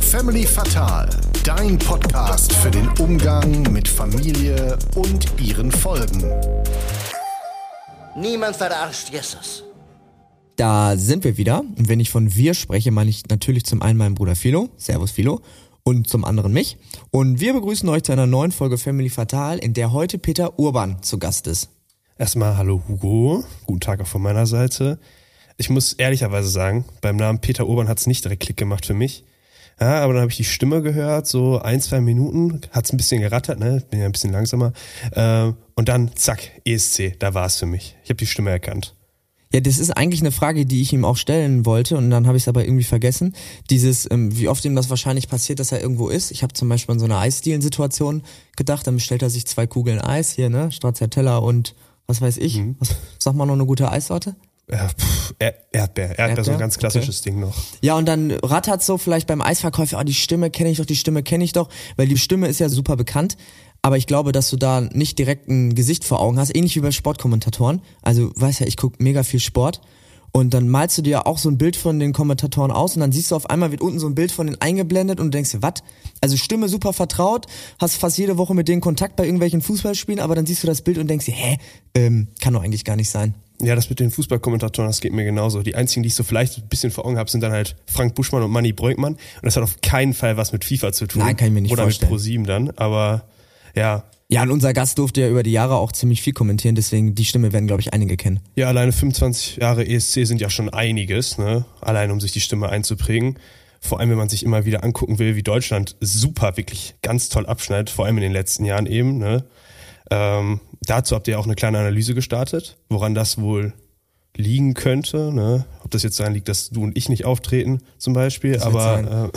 Family Fatal, dein Podcast für den Umgang mit Familie und ihren Folgen. Niemand verarscht Jesus. Da sind wir wieder. Und wenn ich von wir spreche, meine ich natürlich zum einen meinen Bruder Philo. Servus Philo. Und zum anderen mich. Und wir begrüßen euch zu einer neuen Folge Family Fatal, in der heute Peter Urban zu Gast ist. Erstmal hallo Hugo. Guten Tag auch von meiner Seite. Ich muss ehrlicherweise sagen, beim Namen Peter Urban hat's nicht direkt Klick gemacht für mich. Ja, aber dann habe ich die Stimme gehört, so ein, zwei Minuten, hat's ein bisschen gerattert, ne? Bin ja ein bisschen langsamer. Äh, und dann, zack, ESC, da war's für mich. Ich habe die Stimme erkannt. Ja, das ist eigentlich eine Frage, die ich ihm auch stellen wollte und dann habe ich es aber irgendwie vergessen. Dieses, ähm, wie oft ihm das wahrscheinlich passiert, dass er irgendwo ist. Ich habe zum Beispiel an so eine Eisdielen-Situation gedacht, dann bestellt er sich zwei Kugeln Eis hier, ne, Stracciatella und was weiß ich. Mhm. Was, sag mal noch eine gute Eissorte. Ja, pff, er Erdbeer. Erdbeer, so ein Erdbeer? ganz klassisches Ding noch. Ja, und dann rattert so vielleicht beim Eisverkäufer, oh, die Stimme kenne ich doch, die Stimme kenne ich doch, weil die Stimme ist ja super bekannt. Aber ich glaube, dass du da nicht direkt ein Gesicht vor Augen hast, ähnlich wie bei Sportkommentatoren. Also, weißt ja, ich gucke mega viel Sport. Und dann malst du dir auch so ein Bild von den Kommentatoren aus und dann siehst du auf einmal wird unten so ein Bild von denen eingeblendet und du denkst dir, was? Also Stimme super vertraut, hast fast jede Woche mit denen Kontakt bei irgendwelchen Fußballspielen, aber dann siehst du das Bild und denkst dir, hä, ähm, kann doch eigentlich gar nicht sein. Ja, das mit den Fußballkommentatoren, das geht mir genauso. Die einzigen, die ich so vielleicht ein bisschen vor Augen habe, sind dann halt Frank Buschmann und Manny Breukmann. Und das hat auf keinen Fall was mit FIFA zu tun. Nein, kann ich mir nicht Oder vorstellen. mit ProSieben dann. Aber ja, Ja, und unser Gast durfte ja über die Jahre auch ziemlich viel kommentieren, deswegen die Stimme werden, glaube ich, einige kennen. Ja, alleine 25 Jahre ESC sind ja schon einiges, ne? Allein um sich die Stimme einzuprägen. Vor allem, wenn man sich immer wieder angucken will, wie Deutschland super, wirklich ganz toll abschneidet, vor allem in den letzten Jahren eben, ne? Ähm, dazu habt ihr auch eine kleine Analyse gestartet, woran das wohl liegen könnte, ne? Ob das jetzt daran liegt, dass du und ich nicht auftreten, zum Beispiel, Das aber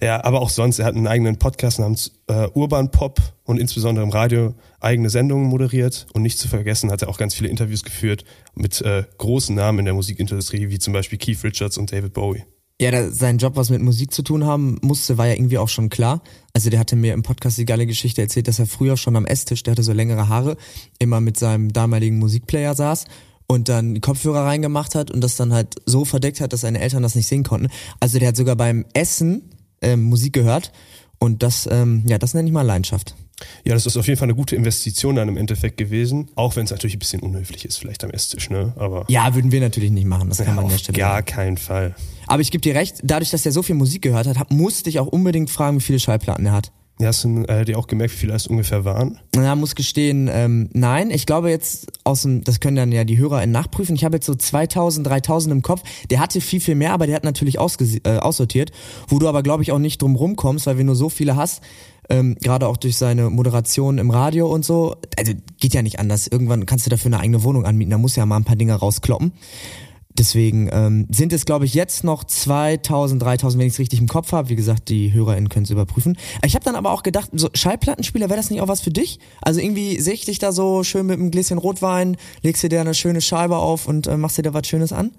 äh, ja, aber auch sonst, er hat einen eigenen Podcast namens äh, Urban Pop und insbesondere im Radio eigene Sendungen moderiert und nicht zu vergessen hat er auch ganz viele Interviews geführt mit äh, großen Namen in der Musikindustrie, wie zum Beispiel Keith Richards und David Bowie. Ja, da, sein Job, was mit Musik zu tun haben musste, war ja irgendwie auch schon klar. Also der hatte mir im Podcast die geile Geschichte erzählt, dass er früher schon am Esstisch, der hatte so längere Haare, immer mit seinem damaligen Musikplayer saß und dann die Kopfhörer reingemacht hat und das dann halt so verdeckt hat, dass seine Eltern das nicht sehen konnten. Also der hat sogar beim Essen ähm, Musik gehört und das, ähm, ja, das nenne ich mal Leidenschaft. Ja, das ist auf jeden Fall eine gute Investition dann im Endeffekt gewesen, auch wenn es natürlich ein bisschen unhöflich ist, vielleicht am Esstisch, ne? Aber Ja, würden wir natürlich nicht machen, das kann man an der Stelle gar keinen Fall. Aber ich gebe dir recht, dadurch, dass er so viel Musik gehört hat, musste ich auch unbedingt fragen, wie viele Schallplatten er hat. Ja, hast du äh, dir auch gemerkt, wie viele das ungefähr waren? Na, muss gestehen, ähm, nein. Ich glaube jetzt aus dem, das können dann ja die HörerInnen nachprüfen. Ich habe jetzt so 2000, 3000 im Kopf. Der hatte viel, viel mehr, aber der hat natürlich äh, aussortiert. Wo du aber, glaube ich, auch nicht drum rumkommst, weil wenn du so viele hast, ähm, gerade auch durch seine Moderation im Radio und so, also geht ja nicht anders. Irgendwann kannst du dafür eine eigene Wohnung anmieten. Da muss ja mal ein paar Dinge rauskloppen. Deswegen ähm, sind es, glaube ich, jetzt noch 2000, 3000, wenn ich es richtig im Kopf habe. Wie gesagt, die HörerInnen können es überprüfen. Ich habe dann aber auch gedacht, so Schallplattenspieler, wäre das nicht auch was für dich? Also irgendwie sehe ich dich da so schön mit einem Gläschen Rotwein, legst dir da eine schöne Scheibe auf und äh, machst dir da was Schönes an?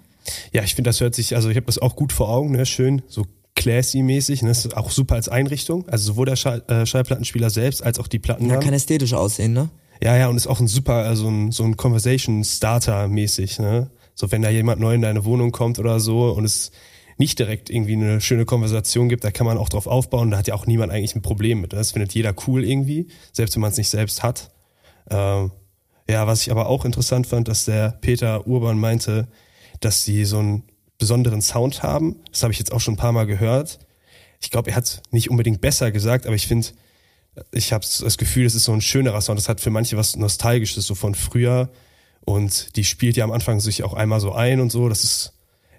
Ja, ich finde, das hört sich, also ich habe das auch gut vor Augen, ne? schön, so classy-mäßig, ne? das ist auch super als Einrichtung, also sowohl der Schall, äh, Schallplattenspieler selbst als auch die Platten. Ja, kann ästhetisch aussehen, ne? Ja, ja, und ist auch ein super, also ein, so ein Conversation-Starter-mäßig, ne? So, wenn da jemand neu in deine Wohnung kommt oder so und es nicht direkt irgendwie eine schöne Konversation gibt, da kann man auch drauf aufbauen, da hat ja auch niemand eigentlich ein Problem mit. Das findet jeder cool irgendwie, selbst wenn man es nicht selbst hat. Ähm, ja, was ich aber auch interessant fand, dass der Peter Urban meinte, dass sie so einen besonderen Sound haben. Das habe ich jetzt auch schon ein paar Mal gehört. Ich glaube, er hat nicht unbedingt besser gesagt, aber ich finde, ich habe das Gefühl, es ist so ein schönerer Sound. Das hat für manche was Nostalgisches, so von früher. Und die spielt ja am Anfang sich auch einmal so ein und so. Das ist,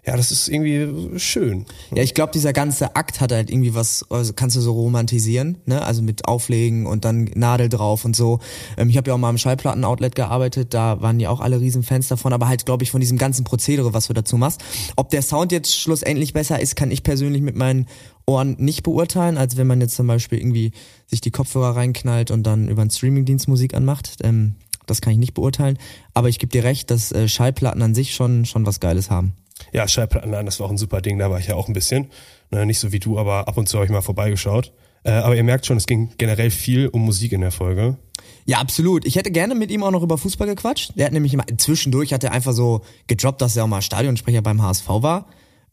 ja, das ist irgendwie schön. Ja, ich glaube, dieser ganze Akt hat halt irgendwie was, also kannst du so romantisieren, ne? Also mit Auflegen und dann Nadel drauf und so. Ähm, ich habe ja auch mal im Schallplatten-Outlet gearbeitet, da waren ja auch alle Riesenfans davon, aber halt, glaube ich, von diesem ganzen Prozedere, was du dazu machst. Ob der Sound jetzt schlussendlich besser ist, kann ich persönlich mit meinen Ohren nicht beurteilen, als wenn man jetzt zum Beispiel irgendwie sich die Kopfhörer reinknallt und dann über einen Streamingdienst Musik anmacht. Ähm, das kann ich nicht beurteilen. Aber ich gebe dir recht, dass äh, Schallplatten an sich schon, schon was Geiles haben. Ja, Schallplattenladen, das war auch ein super Ding, da war ich ja auch ein bisschen. Ne, nicht so wie du, aber ab und zu habe ich mal vorbeigeschaut. Äh, aber ihr merkt schon, es ging generell viel um Musik in der Folge. Ja, absolut. Ich hätte gerne mit ihm auch noch über Fußball gequatscht. Der hat nämlich immer, zwischendurch hat er einfach so gedroppt, dass er auch mal Stadionsprecher beim HSV war.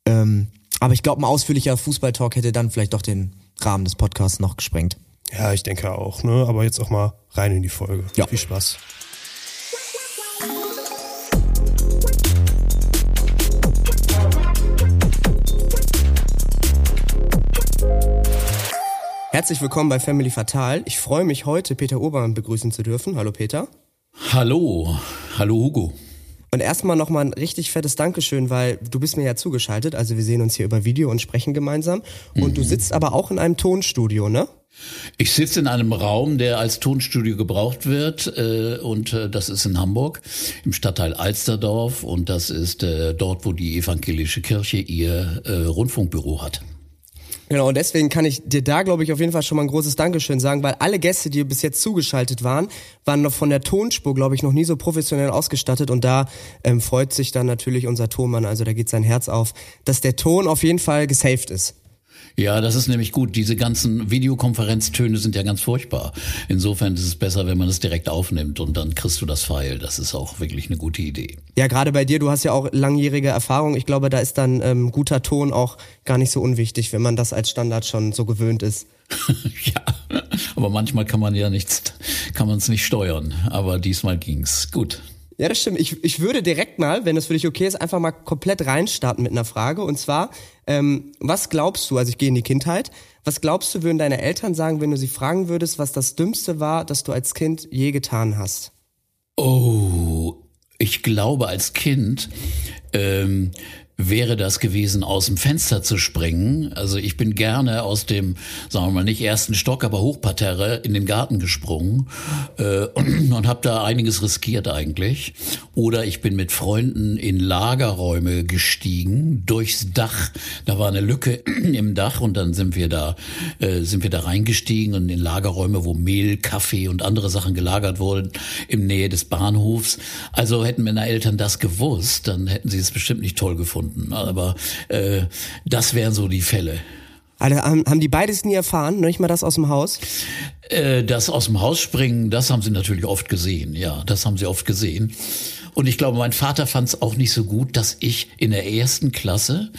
Ähm, aber ich glaube, ein ausführlicher Fußballtalk hätte dann vielleicht doch den Rahmen des Podcasts noch gesprengt. Ja, ich denke auch, ne? Aber jetzt auch mal rein in die Folge. Ja. Viel Spaß. Herzlich willkommen bei Family Fatal. Ich freue mich heute, Peter Urban begrüßen zu dürfen. Hallo Peter. Hallo, hallo Hugo. Und erstmal nochmal ein richtig fettes Dankeschön, weil du bist mir ja zugeschaltet. Also wir sehen uns hier über Video und sprechen gemeinsam. Und mhm. du sitzt aber auch in einem Tonstudio, ne? Ich sitze in einem Raum, der als Tonstudio gebraucht wird äh, und äh, das ist in Hamburg im Stadtteil Alsterdorf und das ist äh, dort, wo die evangelische Kirche ihr äh, Rundfunkbüro hat. Genau, und deswegen kann ich dir da, glaube ich, auf jeden Fall schon mal ein großes Dankeschön sagen, weil alle Gäste, die bis jetzt zugeschaltet waren, waren noch von der Tonspur, glaube ich, noch nie so professionell ausgestattet. Und da ähm, freut sich dann natürlich unser Tonmann, also da geht sein Herz auf, dass der Ton auf jeden Fall gesaved ist. Ja, das ist nämlich gut. Diese ganzen Videokonferenztöne sind ja ganz furchtbar. Insofern ist es besser, wenn man es direkt aufnimmt und dann kriegst du das Pfeil. Das ist auch wirklich eine gute Idee. Ja, gerade bei dir, du hast ja auch langjährige Erfahrung. Ich glaube, da ist dann ähm, guter Ton auch gar nicht so unwichtig, wenn man das als Standard schon so gewöhnt ist. ja, aber manchmal kann man ja nichts, kann man es nicht steuern. Aber diesmal ging's. Gut. Ja, das stimmt. Ich, ich würde direkt mal, wenn das für dich okay ist, einfach mal komplett reinstarten mit einer Frage. Und zwar, ähm, was glaubst du, also ich gehe in die Kindheit, was glaubst du, würden deine Eltern sagen, wenn du sie fragen würdest, was das Dümmste war, das du als Kind je getan hast? Oh, ich glaube als Kind ähm, wäre das gewesen, aus dem Fenster zu springen. Also ich bin gerne aus dem, sagen wir mal, nicht ersten Stock, aber Hochparterre in den Garten gesprungen äh, und, und habe da einiges riskiert eigentlich. Oder ich bin mit Freunden in Lagerräume gestiegen, durchs Dach. Da war eine Lücke im Dach und dann sind wir da, äh, sind wir da reingestiegen und in Lagerräume, wo Mehl, Kaffee und andere Sachen gelagert wurden, im Nähe des Bahnhofs. Also hätten meine Eltern das gewusst, dann hätten sie es bestimmt nicht toll gefunden gefunden. Aber äh, das wären so die Fälle. Also haben die beides nie erfahren, nicht mal das aus dem Haus? Äh, das aus dem Haus springen, das haben sie natürlich oft gesehen. Ja, das haben sie oft gesehen. Und ich glaube, mein Vater fand es auch nicht so gut, dass ich in der ersten Klasse,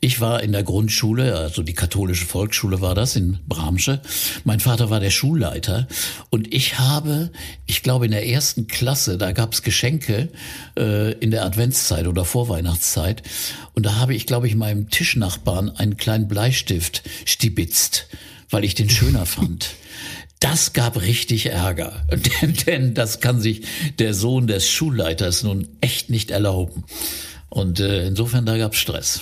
ich war in der Grundschule, also die katholische Volksschule war das in Bramsche. Mein Vater war der Schulleiter und ich habe, ich glaube, in der ersten Klasse, da gab es Geschenke äh, in der Adventszeit oder Vorweihnachtszeit und da habe ich, glaube ich, meinem Tischnachbarn einen kleinen Bleistift stibitzt, weil ich den schöner fand. Das gab richtig Ärger, denn, denn das kann sich der Sohn des Schulleiters nun echt nicht erlauben. Und äh, insofern, da gab Stress.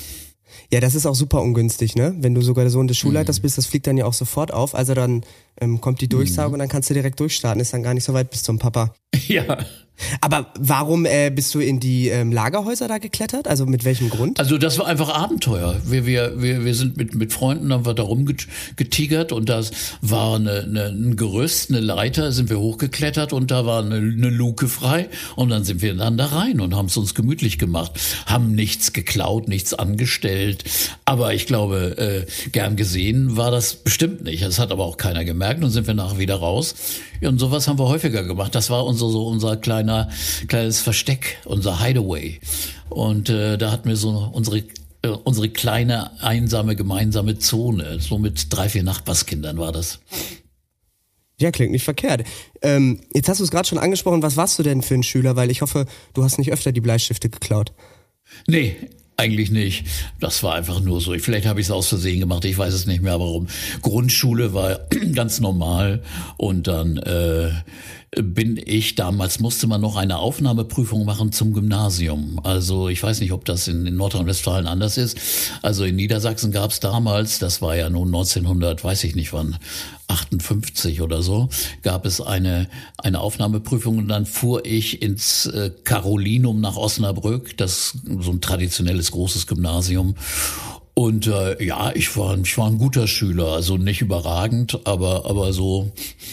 Ja, das ist auch super ungünstig, ne? Wenn du sogar der Sohn des Schulleiters mhm. bist, das fliegt dann ja auch sofort auf. Also dann ähm, kommt die Durchsage mhm. und dann kannst du direkt durchstarten. Ist dann gar nicht so weit bis zum Papa. Ja. Aber warum äh, bist du in die ähm, Lagerhäuser da geklettert? Also mit welchem Grund? Also das war einfach Abenteuer. Wir, wir, wir, wir sind mit, mit Freunden, haben wir da rumgetigert und das war eine, eine, ein Gerüst, eine Leiter, sind wir hochgeklettert und da war eine, eine Luke frei und dann sind wir dann da rein und haben es uns gemütlich gemacht. Haben nichts geklaut, nichts angestellt. Aber ich glaube, äh, gern gesehen war das bestimmt nicht. Das hat aber auch keiner gemerkt und sind wir nachher wieder raus. Ja, und sowas haben wir häufiger gemacht. Das war unser, so unser kleiner kleines Versteck, unser Hideaway. Und äh, da hatten wir so unsere äh, unsere kleine einsame gemeinsame Zone. So mit drei, vier Nachbarskindern war das. Ja, klingt nicht verkehrt. Ähm, jetzt hast du es gerade schon angesprochen. Was warst du denn für ein Schüler? Weil ich hoffe, du hast nicht öfter die Bleistifte geklaut. Nee, eigentlich nicht. Das war einfach nur so. Vielleicht habe ich es aus Versehen gemacht. Ich weiß es nicht mehr, warum. Grundschule war ganz normal und dann äh, bin ich damals musste man noch eine Aufnahmeprüfung machen zum Gymnasium. Also ich weiß nicht, ob das in, in Nordrhein-Westfalen anders ist. Also in Niedersachsen gab es damals, das war ja nun 1900, weiß ich nicht wann, 58 oder so, gab es eine, eine Aufnahmeprüfung und dann fuhr ich ins äh, Carolinum nach Osnabrück, das so ein traditionelles großes Gymnasium Und äh, ja, ich war, ich war ein guter Schüler, also nicht überragend, aber, aber so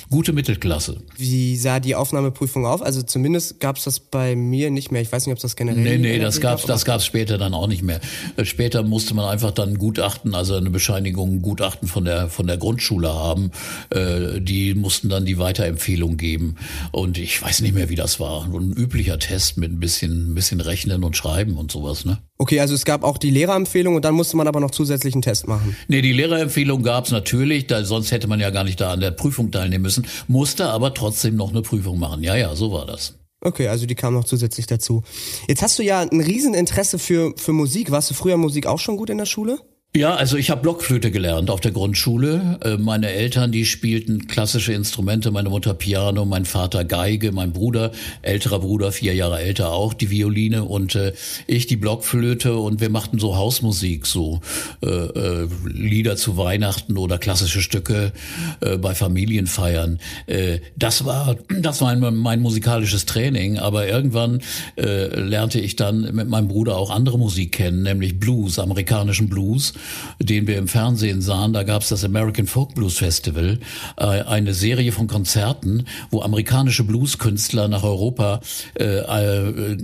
gute Mittelklasse. Wie sah die Aufnahmeprüfung auf? Also zumindest gab es das bei mir nicht mehr. Ich weiß nicht, ob das generell. Nee, nee, das gab's, das gab's später dann auch nicht mehr. Äh, später musste man einfach dann Gutachten, also eine Bescheinigung, ein Gutachten von der von der Grundschule haben. Äh, die mussten dann die Weiterempfehlung geben. Und ich weiß nicht mehr, wie das war. Ein üblicher Test mit ein bisschen, ein bisschen Rechnen und Schreiben und sowas, ne? Okay, also es gab auch die Lehrerempfehlung und dann musste man aber noch zusätzlichen Test machen. Nee, die Lehrerempfehlung gab's natürlich, da, sonst hätte man ja gar nicht da an der Prüfung teilnehmen müssen, musste aber trotzdem noch eine Prüfung machen. Ja, ja, so war das. Okay, also die kam noch zusätzlich dazu. Jetzt hast du ja ein Rieseninteresse für, für Musik. Warst du früher Musik auch schon gut in der Schule? Ja, also ich habe Blockflöte gelernt auf der Grundschule. Äh, meine Eltern, die spielten klassische Instrumente, meine Mutter Piano, mein Vater Geige, mein Bruder, älterer Bruder, vier Jahre älter auch, die Violine und äh, ich die Blockflöte und wir machten so Hausmusik, so äh, äh, Lieder zu Weihnachten oder klassische Stücke äh, bei Familienfeiern. Äh, das war das war mein, mein musikalisches Training, aber irgendwann äh, lernte ich dann mit meinem Bruder auch andere Musik kennen, nämlich Blues, amerikanischen Blues den wir im Fernsehen sahen. Da gab es das American Folk Blues Festival, äh, eine Serie von Konzerten, wo amerikanische Blueskünstler nach Europa äh, äh,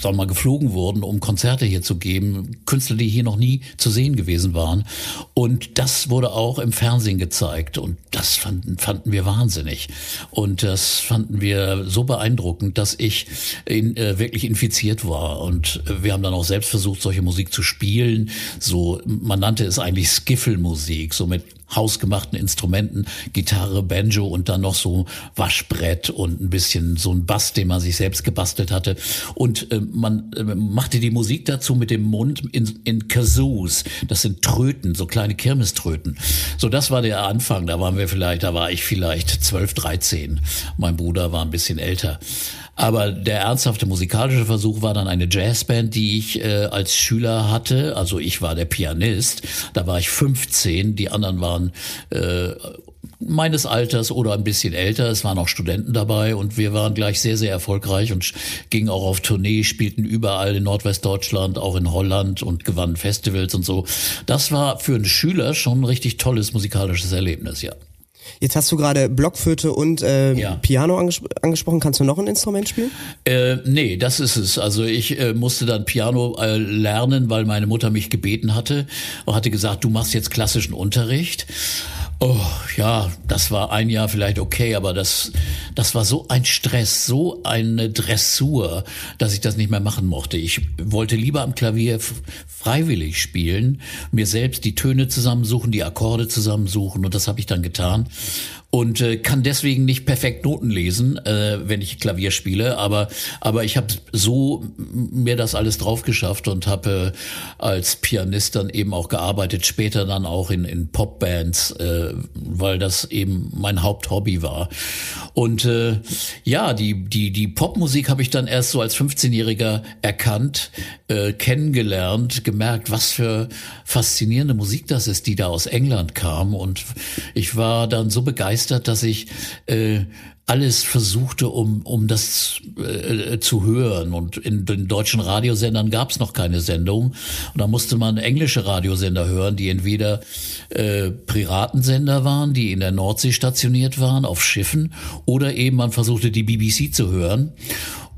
sagen mal, geflogen wurden, um Konzerte hier zu geben. Künstler, die hier noch nie zu sehen gewesen waren. Und das wurde auch im Fernsehen gezeigt. Und das fanden, fanden wir wahnsinnig. Und das fanden wir so beeindruckend, dass ich in, äh, wirklich infiziert war. Und wir haben dann auch selbst versucht, solche Musik zu spielen. So man nannte es eigentlich Skiffelmusik, so mit hausgemachten Instrumenten, Gitarre, Banjo und dann noch so Waschbrett und ein bisschen so ein Bass, den man sich selbst gebastelt hatte. Und äh, man äh, machte die Musik dazu mit dem Mund in, in Kazoos. Das sind Tröten, so kleine Kirmeströten. So, das war der Anfang. Da waren wir vielleicht, da war ich vielleicht 12, 13. Mein Bruder war ein bisschen älter. Aber der ernsthafte musikalische Versuch war dann eine Jazzband, die ich äh, als Schüler hatte. Also ich war der Pianist. Da war ich 15, die anderen waren äh, meines Alters oder ein bisschen älter. Es waren auch Studenten dabei und wir waren gleich sehr, sehr erfolgreich und gingen auch auf Tournee, spielten überall in Nordwestdeutschland, auch in Holland und gewannen Festivals und so. Das war für einen Schüler schon ein richtig tolles musikalisches Erlebnis, ja. Jetzt hast du gerade Blockflöte und äh, ja. Piano anges angesprochen. Kannst du noch ein Instrument spielen? Äh, nee, das ist es. Also ich äh, musste dann Piano äh, lernen, weil meine Mutter mich gebeten hatte und hatte gesagt, du machst jetzt klassischen Unterricht. Oh, ja, das war ein Jahr vielleicht okay, aber das, das war so ein Stress, so eine Dressur, dass ich das nicht mehr machen mochte. Ich wollte lieber am Klavier freiwillig spielen, mir selbst die Töne zusammensuchen, die Akkorde zusammensuchen und das habe ich dann getan und äh, kann deswegen nicht perfekt Noten lesen, äh, wenn ich Klavier spiele, aber aber ich habe so mir das alles drauf geschafft und habe äh, als Pianist dann eben auch gearbeitet, später dann auch in in Popbands, äh, weil das eben mein Haupthobby war. Und äh, ja, die die die Popmusik habe ich dann erst so als 15-jähriger erkannt, äh, kennengelernt, gemerkt, was für faszinierende Musik das ist, die da aus England kam und ich war dann so begeistert begeistert, dass ich äh, alles versuchte, um, um das äh, zu hören. Und in den deutschen Radiosendern gab es noch keine Sendung. Und da musste man englische Radiosender hören, die entweder äh, Piratensender waren, die in der Nordsee stationiert waren, auf Schiffen, oder eben man versuchte, die BBC zu hören.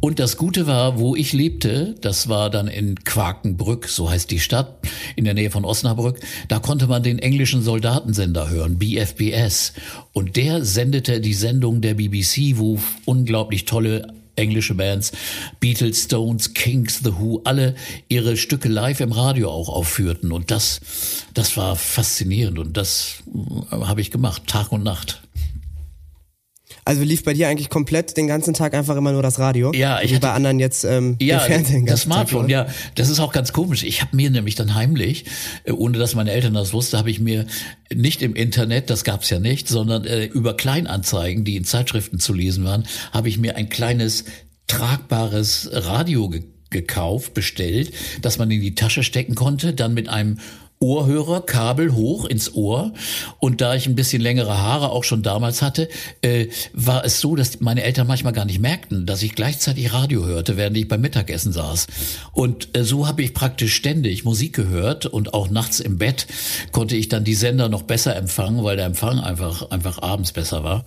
Und das Gute war, wo ich lebte, das war dann in Quakenbrück, so heißt die Stadt, in der Nähe von Osnabrück, da konnte man den englischen Soldatensender hören, BFBS. Und der sendete die Sendung der BBC, wo unglaublich tolle englische Bands, Beatles, Stones, Kings, The Who, alle ihre Stücke live im Radio auch aufführten. Und das, das war faszinierend und das äh, habe ich gemacht, Tag und Nacht. Also lief bei dir eigentlich komplett den ganzen Tag einfach immer nur das Radio? Ja, ich Wie bei anderen jetzt ähm, ja, Fernsehen. Das Smartphone, Tag, ja. Das ist auch ganz komisch. Ich habe mir nämlich dann heimlich, äh, ohne dass meine Eltern das wussten, habe ich mir nicht im Internet, das gab's ja nicht, sondern äh, über Kleinanzeigen, die in Zeitschriften zu lesen waren, habe ich mir ein kleines tragbares Radio ge gekauft, bestellt, dass man in die Tasche stecken konnte, dann mit einem Ohrhörer, Kabel hoch ins Ohr. Und da ich ein bisschen längere Haare auch schon damals hatte, äh, war es so, dass meine Eltern manchmal gar nicht merkten, dass ich gleichzeitig Radio hörte, während ich beim Mittagessen saß. Und äh, so habe ich praktisch ständig Musik gehört und auch nachts im Bett konnte ich dann die Sender noch besser empfangen, weil der Empfang einfach, einfach abends besser war.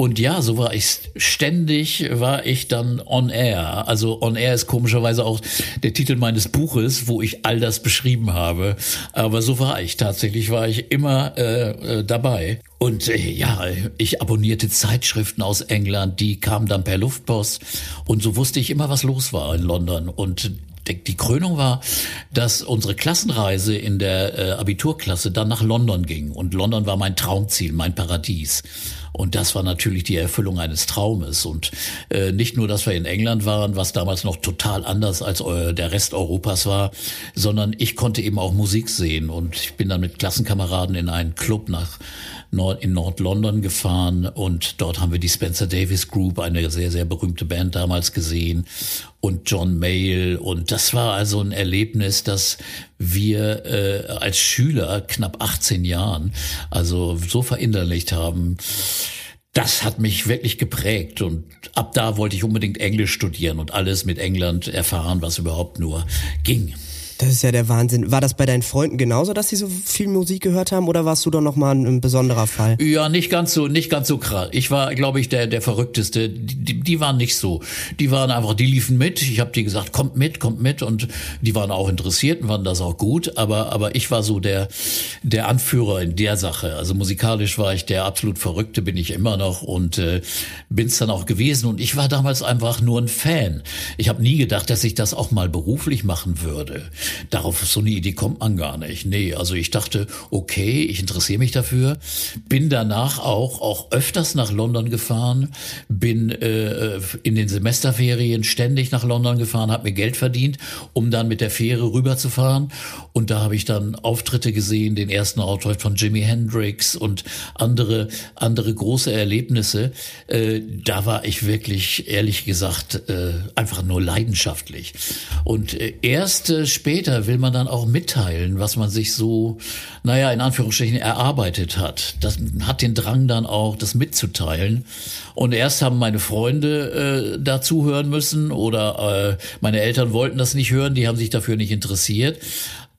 Und ja, so war ich ständig, war ich dann on air. Also on air ist komischerweise auch der Titel meines Buches, wo ich all das beschrieben habe. Aber so war ich tatsächlich, war ich immer äh, äh, dabei. Und äh, ja, ich abonnierte Zeitschriften aus England, die kamen dann per Luftpost. Und so wusste ich immer, was los war in London. Und die Krönung war, dass unsere Klassenreise in der äh, Abiturklasse dann nach London ging. Und London war mein Traumziel, mein Paradies. Und das war natürlich die Erfüllung eines Traumes. Und äh, nicht nur, dass wir in England waren, was damals noch total anders als äh, der Rest Europas war, sondern ich konnte eben auch Musik sehen. Und ich bin dann mit Klassenkameraden in einen Club nach Nord in Nord-London gefahren und dort haben wir die Spencer Davis Group, eine sehr, sehr berühmte Band damals gesehen und John Mayall und das war also ein Erlebnis, dass wir äh, als Schüler knapp 18 Jahren also so verinnerlicht haben. Das hat mich wirklich geprägt und ab da wollte ich unbedingt Englisch studieren und alles mit England erfahren, was überhaupt nur ging. Das ist ja der Wahnsinn. War das bei deinen Freunden genauso, dass sie so viel Musik gehört haben oder warst du doch nochmal ein, ein besonderer Fall? Ja, nicht ganz so, nicht ganz so krass. Ich war, glaube ich, der, der Verrückteste. Die, die, waren nicht so. Die waren einfach, die liefen mit. Ich habe die gesagt, kommt mit, kommt mit. Und die waren auch interessiert und fanden das auch gut. Aber, aber ich war so der, der Anführer in der Sache. Also musikalisch war ich der absolut Verrückte, bin ich immer noch und äh, bin's dann auch gewesen. Und ich war damals einfach nur ein Fan. Ich habe nie gedacht, dass ich das auch mal beruflich machen würde. Darauf so eine Idee kommt man gar nicht. Nee, also ich dachte, okay, ich interessiere mich dafür. Bin danach auch, auch öfters nach London gefahren, bin äh, in den Semesterferien ständig nach London gefahren, habe mir Geld verdient, um dann mit der Fähre rüberzufahren. Und da habe ich dann Auftritte gesehen, den ersten Auftritt von Jimi Hendrix und andere, andere große Erlebnisse. Äh, da war ich wirklich, ehrlich gesagt, äh, einfach nur leidenschaftlich. Und äh, erst äh, später später will man dann auch mitteilen, was man sich so, naja, in Anführungsstrichen erarbeitet hat. Das hat den Drang dann auch, das mitzuteilen. Und erst haben meine Freunde äh, dazu hören müssen oder äh, meine Eltern wollten das nicht hören, die haben sich dafür nicht interessiert.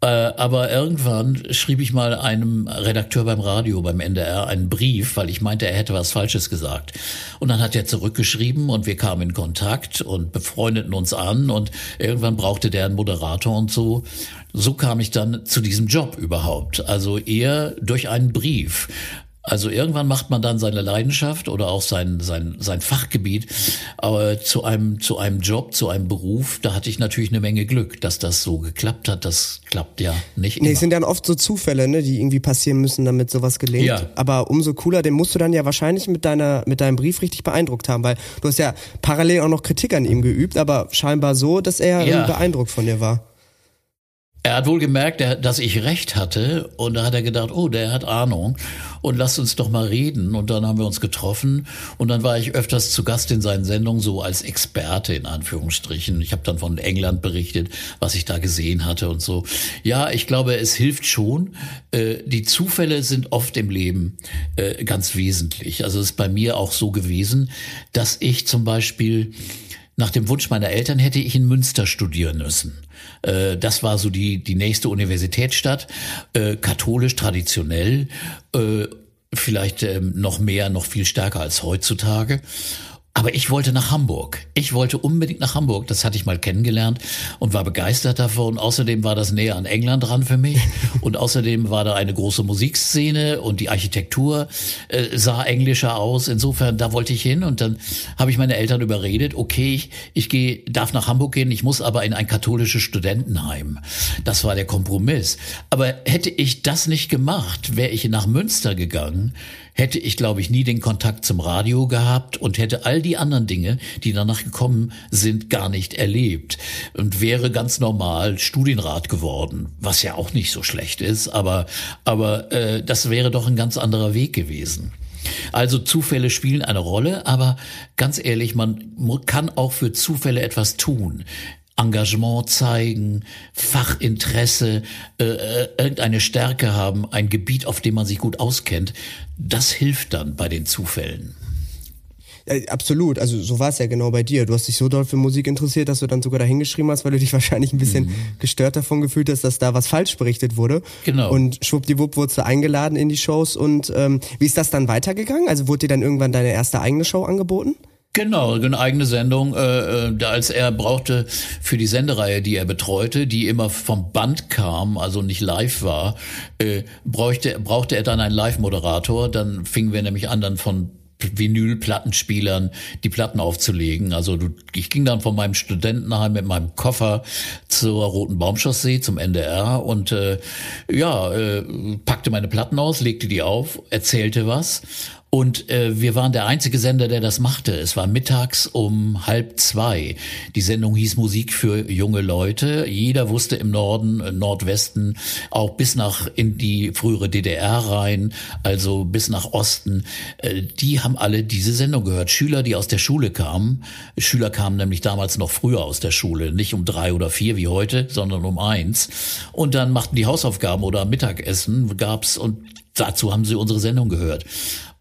Äh, aber irgendwann schrieb ich mal einem Redakteur beim Radio, beim NDR, einen Brief, weil ich meinte, er hätte was Falsches gesagt. Und dann hat er zurückgeschrieben und wir kamen in Kontakt und befreundeten uns an und irgendwann brauchte der einen Moderator und so. So kam ich dann zu diesem Job überhaupt. Also eher durch einen Brief. Also irgendwann macht man dann seine Leidenschaft oder auch sein, sein, sein Fachgebiet aber zu einem, zu einem Job, zu einem Beruf. Da hatte ich natürlich eine Menge Glück, dass das so geklappt hat. Das klappt ja nicht immer. Nee, es sind dann oft so Zufälle, ne, die irgendwie passieren müssen, damit sowas gelingt. Ja. Aber umso cooler, den musst du dann ja wahrscheinlich mit deiner, mit deinem Brief richtig beeindruckt haben, weil du hast ja parallel auch noch Kritik an ihm geübt, aber scheinbar so, dass er ja. beeindruckt von dir war. Er hat wohl gemerkt, dass ich recht hatte und da hat er gedacht, oh, der hat Ahnung und lasst uns doch mal reden. Und dann haben wir uns getroffen und dann war ich öfters zu Gast in seinen Sendungen, so als Experte in Anführungsstrichen. Ich habe dann von England berichtet, was ich da gesehen hatte und so. Ja, ich glaube, es hilft schon. Äh, die Zufälle sind oft im Leben äh, ganz wesentlich. Also es ist bei mir auch so gewesen, dass ich zum Beispiel nach dem Wunsch meiner Eltern hätte ich in Münster studieren müssen. Äh, das war so die, die nächste Universitätsstadt, äh, katholisch, traditionell, äh, vielleicht ähm, noch mehr, noch viel stärker als heutzutage. Aber ich wollte nach Hamburg. Ich wollte unbedingt nach Hamburg. Das hatte ich mal kennengelernt und war begeistert davon. Außerdem war das näher an England dran für mich. Und außerdem war da eine große Musikszene und die Architektur äh, sah englischer aus. Insofern, da wollte ich hin. Und dann habe ich meine Eltern überredet, okay, ich, ich gehe, darf nach Hamburg gehen, ich muss aber in ein katholisches Studentenheim. Das war der Kompromiss. Aber hätte ich das nicht gemacht, wäre ich nach Münster gegangen, hätte ich, glaube ich, nie den Kontakt zum Radio gehabt und hätte all die anderen Dinge, die danach gekommen sind, gar nicht erlebt und wäre ganz normal Studienrat geworden, was ja auch nicht so schlecht ist, aber aber äh, das wäre doch ein ganz anderer Weg gewesen. Also Zufälle spielen eine Rolle, aber ganz ehrlich, man kann auch für Zufälle etwas tun. Engagement zeigen, Fachinteresse, äh, äh, irgendeine Stärke haben, ein Gebiet, auf dem man sich gut auskennt, das hilft dann bei den Zufällen. Äh, absolut, also so war es ja genau bei dir. Du hast dich so doll für Musik interessiert, dass du dann sogar dahin geschrieben hast, weil du dich wahrscheinlich ein bisschen mhm. gestört davon gefühlt hast, dass da was falsch berichtet wurde. Genau. Und schwuppdiwupp wurdest du eingeladen in die Shows und ähm, wie ist das dann weitergegangen? Also wurde dir dann irgendwann deine erste eigene Show angeboten? Genau, eine eigene Sendung, äh, äh als er brauchte für die Sendereihe, die er betreute, die immer vom Band kam, also nicht live war, äh, brauchte, brauchte er dann einen Live-Moderator. Dann fingen wir nämlich an, dann von Vinylplattenspielern die Platten aufzulegen. Also du, ich ging dann von meinem Studentenheim mit meinem Koffer zur Roten Baumchaussee, zum NDR und äh, ja, äh, packte meine Platten aus, legte die auf, erzählte was und äh, wir waren der einzige Sender, der das machte. Es war mittags um halb zwei. Die Sendung hieß Musik für junge Leute. Jeder wusste im Norden, äh, Nordwesten, auch bis nach in die frühere DDR rein, also bis nach Osten. Äh, die haben alle diese Sendung gehört. Schüler, die aus der Schule kamen. Schüler kamen nämlich damals noch früher aus der Schule, nicht um drei oder vier wie heute, sondern um eins. Und dann machten die Hausaufgaben oder Mittagessen gab's und dazu haben sie unsere Sendung gehört.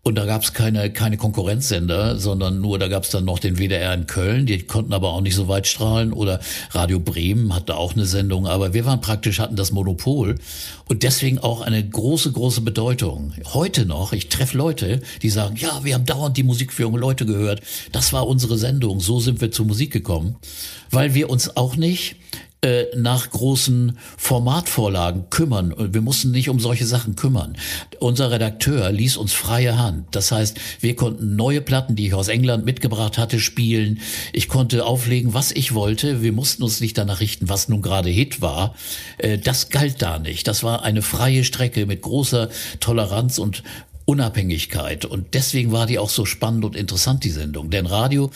Und da gab es keine, keine Konkurrenzsender, sondern nur, da gab es dann noch den WDR in Köln, die konnten aber auch nicht so weit strahlen. Oder Radio Bremen hatte auch eine Sendung, aber wir waren praktisch, hatten das Monopol und deswegen auch eine große, große Bedeutung. Heute noch, ich treffe Leute, die sagen, ja, wir haben dauernd die Musik für junge Leute gehört. Das war unsere Sendung, so sind wir zur Musik gekommen. Weil wir uns auch nicht äh, nach großen Formatvorlagen kümmern. Wir mussten nicht um solche Sachen kümmern. Unser Redakteur ließ uns freie Hand. Das heißt, wir konnten neue Platten, die ich aus England mitgebracht hatte, spielen. Ich konnte auflegen, was ich wollte. Wir mussten uns nicht danach richten, was nun gerade Hit war. Äh, das galt da nicht. Das war eine freie Strecke mit großer Toleranz und Unabhängigkeit. Und deswegen war die auch so spannend und interessant, die Sendung. Denn Radio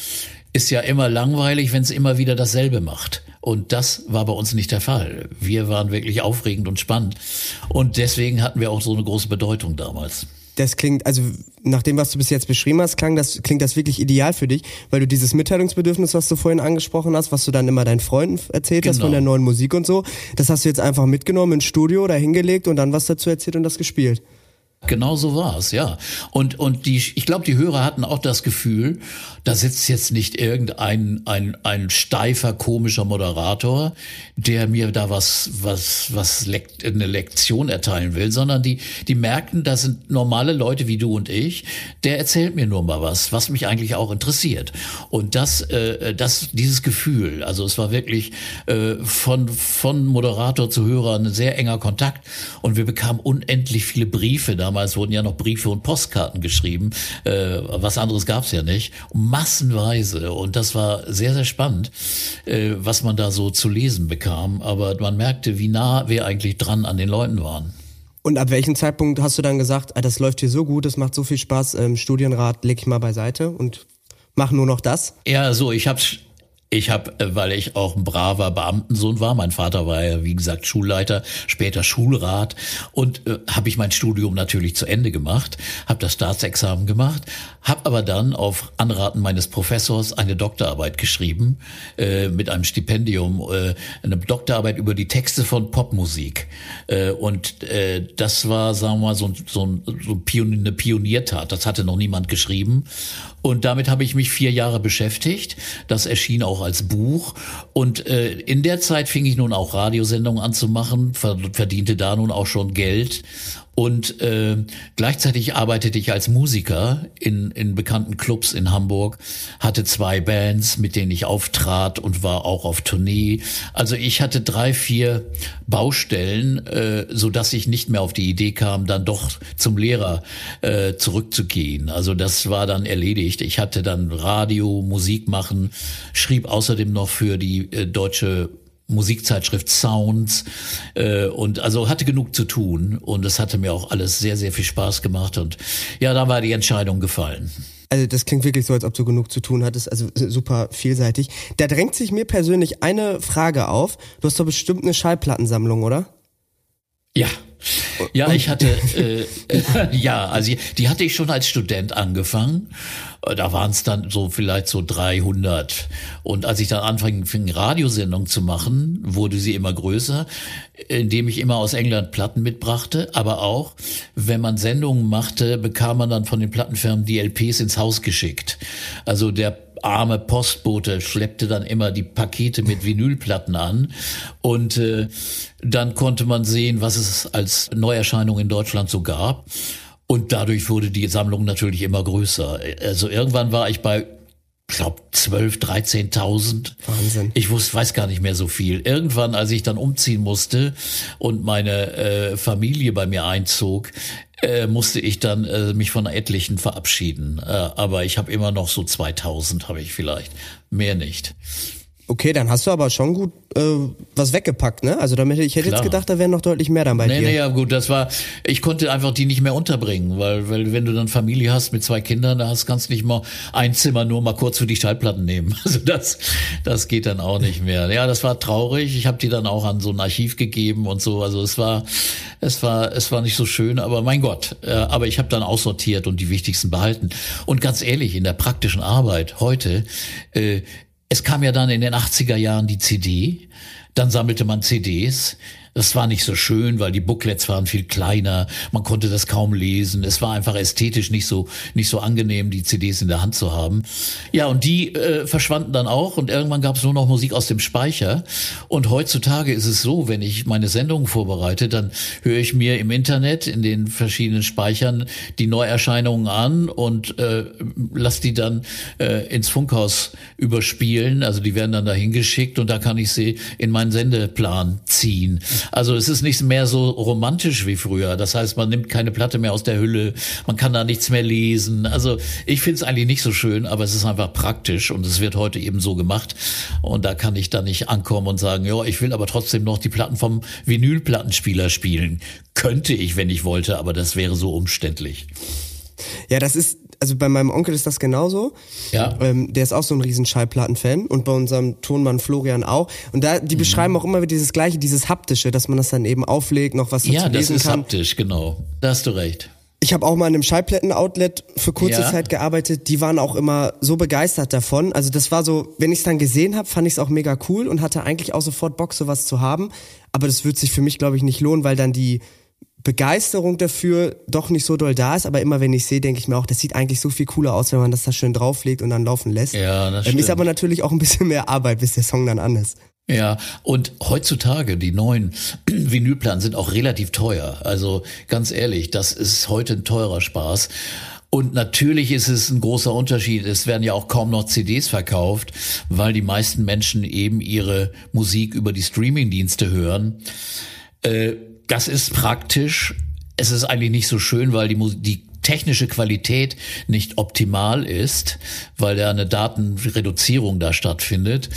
ist ja immer langweilig, wenn es immer wieder dasselbe macht. Und das war bei uns nicht der Fall. Wir waren wirklich aufregend und spannend. Und deswegen hatten wir auch so eine große Bedeutung damals. Das klingt, also nach dem, was du bis jetzt beschrieben hast, klang das, klingt das wirklich ideal für dich, weil du dieses Mitteilungsbedürfnis, was du vorhin angesprochen hast, was du dann immer deinen Freunden erzählt genau. hast von der neuen Musik und so, das hast du jetzt einfach mitgenommen ins Studio oder hingelegt und dann was dazu erzählt und das gespielt. Genau so war es, ja. Und, und die, ich glaube, die Hörer hatten auch das Gefühl, da sitzt jetzt nicht irgendein ein, ein steifer, komischer Moderator, der mir da was, was, was lekt, eine Lektion erteilen will, sondern die, die merkten, das sind normale Leute wie du und ich, der erzählt mir nur mal was, was mich eigentlich auch interessiert. Und das, äh, das, dieses Gefühl, also es war wirklich äh, von, von Moderator zu Hörer ein sehr enger Kontakt und wir bekamen unendlich viele Briefe damals damals wurden ja noch Briefe und Postkarten geschrieben. Äh, was anderes gab es ja nicht. Massenweise. Und das war sehr, sehr spannend, äh, was man da so zu lesen bekam. Aber man merkte, wie nah wir eigentlich dran an den Leuten waren. Und ab welchem Zeitpunkt hast du dann gesagt, ah, das läuft hier so gut, das macht so viel Spaß, ähm, Studienrat leg ich mal beiseite und mach nur noch das? Ja, so, ich hab's ich habe, äh, weil ich auch ein braver Beamtensohn war, mein Vater war ja wie gesagt Schulleiter, später Schulrat und äh, habe ich mein Studium natürlich zu Ende gemacht, habe das Staatsexamen gemacht, habe aber dann auf Anraten meines Professors eine Doktorarbeit geschrieben äh, mit einem Stipendium, äh, eine Doktorarbeit über die Texte von Popmusik äh, und äh, das war, sagen wir mal, so, so, so eine Pioniertat. Das hatte noch niemand geschrieben und damit habe ich mich vier Jahre beschäftigt. Das erschien auch als Buch. Und äh, in der Zeit fing ich nun auch Radiosendungen an zu machen, verdiente da nun auch schon Geld und äh, gleichzeitig arbeitete ich als Musiker in, in bekannten Clubs in Hamburg, hatte zwei Bands, mit denen ich auftrat und war auch auf Tournee. Also ich hatte drei, vier Baustellen, äh, so dass ich nicht mehr auf die Idee kam, dann doch zum Lehrer äh, zurückzugehen. Also das war dann erledigt. Ich hatte dann Radio, Musik machen, schrieb außerdem noch für die äh, deutsche Musikzeitschrift Sounds äh, und also hatte genug zu tun und es hatte mir auch alles sehr, sehr viel Spaß gemacht und ja, da war die Entscheidung gefallen. Also das klingt wirklich so, als ob du genug zu tun hattest, also super vielseitig. Da drängt sich mir persönlich eine Frage auf. Du hast doch bestimmt eine Schallplattensammlung, oder? Ja, Ja, ich hatte, äh, ja, also die hatte ich schon als Student angefangen. Da waren es dann so vielleicht so 300. Und als ich dann anfing, fing Radiosendungen zu machen, wurde sie immer größer, indem ich immer aus England Platten mitbrachte. Aber auch, wenn man Sendungen machte, bekam man dann von den Plattenfirmen die LPs ins Haus geschickt. Also der arme Postbote schleppte dann immer die Pakete mit Vinylplatten an und äh, dann konnte man sehen, was es als Neuerscheinung in Deutschland so gab. Und dadurch wurde die Sammlung natürlich immer größer. Also irgendwann war ich bei ich glaube 12, 13.000. Wahnsinn. Ich wusste, weiß gar nicht mehr so viel. Irgendwann, als ich dann umziehen musste und meine äh, Familie bei mir einzog, äh, musste ich dann äh, mich von etlichen verabschieden. Äh, aber ich habe immer noch so 2000 habe ich vielleicht, mehr nicht. Okay, dann hast du aber schon gut äh, was weggepackt, ne? Also damit ich hätte Klar. jetzt gedacht, da wären noch deutlich mehr dann bei Nee, dir. nee, ja gut, das war, ich konnte einfach die nicht mehr unterbringen, weil, weil wenn du dann Familie hast mit zwei Kindern, da hast, kannst du nicht mal ein Zimmer nur mal kurz für die Schallplatten nehmen. Also das, das geht dann auch nicht mehr. Ja, das war traurig. Ich habe die dann auch an so ein Archiv gegeben und so. Also es war, es war, es war nicht so schön, aber mein Gott. Äh, aber ich habe dann aussortiert und die wichtigsten behalten. Und ganz ehrlich, in der praktischen Arbeit heute, äh, es kam ja dann in den 80er Jahren die CD, dann sammelte man CDs. Das war nicht so schön, weil die Booklets waren viel kleiner, man konnte das kaum lesen. Es war einfach ästhetisch nicht so nicht so angenehm, die CDs in der Hand zu haben. Ja, und die äh, verschwanden dann auch und irgendwann gab es nur noch Musik aus dem Speicher. Und heutzutage ist es so, wenn ich meine Sendungen vorbereite, dann höre ich mir im Internet in den verschiedenen Speichern die Neuerscheinungen an und äh, lass die dann äh, ins Funkhaus überspielen. Also die werden dann dahin geschickt und da kann ich sie in meinen Sendeplan ziehen. Also es ist nicht mehr so romantisch wie früher. Das heißt, man nimmt keine Platte mehr aus der Hülle, man kann da nichts mehr lesen. Also ich finde es eigentlich nicht so schön, aber es ist einfach praktisch und es wird heute eben so gemacht. Und da kann ich dann nicht ankommen und sagen, ja, ich will aber trotzdem noch die Platten vom Vinylplattenspieler spielen. Könnte ich, wenn ich wollte, aber das wäre so umständlich. Ja, das ist, also bei meinem Onkel ist das genauso. Ja. Ähm, der ist auch so ein riesen Schallplattenfan und bei unserem Tonmann Florian auch. Und da, Mhm. die beschreiben auch immer wieder dieses gleiche, dieses haptische, dass man das dann eben auflegt, noch was dazu Ja, das lesen ist kann. haptisch, genau. Da hast du recht. Ich habe auch mal in einem Schallplatten-Outlet für kurze Ja. Zeit gearbeitet. Die waren auch immer so begeistert davon. Also das war so, wenn ich es dann gesehen habe, fand ich es auch mega cool und hatte eigentlich auch sofort Bock, sowas zu haben. Aber das wird sich für mich, glaube ich, nicht lohnen, weil dann die Begeisterung dafür doch nicht so doll da ist. Aber immer wenn ich sehe, denke ich mir auch, das sieht eigentlich so viel cooler aus, wenn man das da schön drauflegt und dann laufen lässt. Ja, das stimmt. Ist aber natürlich auch ein bisschen mehr Arbeit, bis der Song dann an ist. Ja, und heutzutage, die neuen Vinylplatten sind auch relativ teuer. Also ganz ehrlich, das ist heute ein teurer Spaß. Und natürlich ist es ein großer Unterschied. Es werden ja auch kaum noch CDs verkauft, weil die meisten Menschen eben ihre Musik über die Streamingdienste hören. Äh, das ist praktisch. Es ist eigentlich nicht so schön, weil die, die technische Qualität nicht optimal ist, weil da eine Datenreduzierung da stattfindet.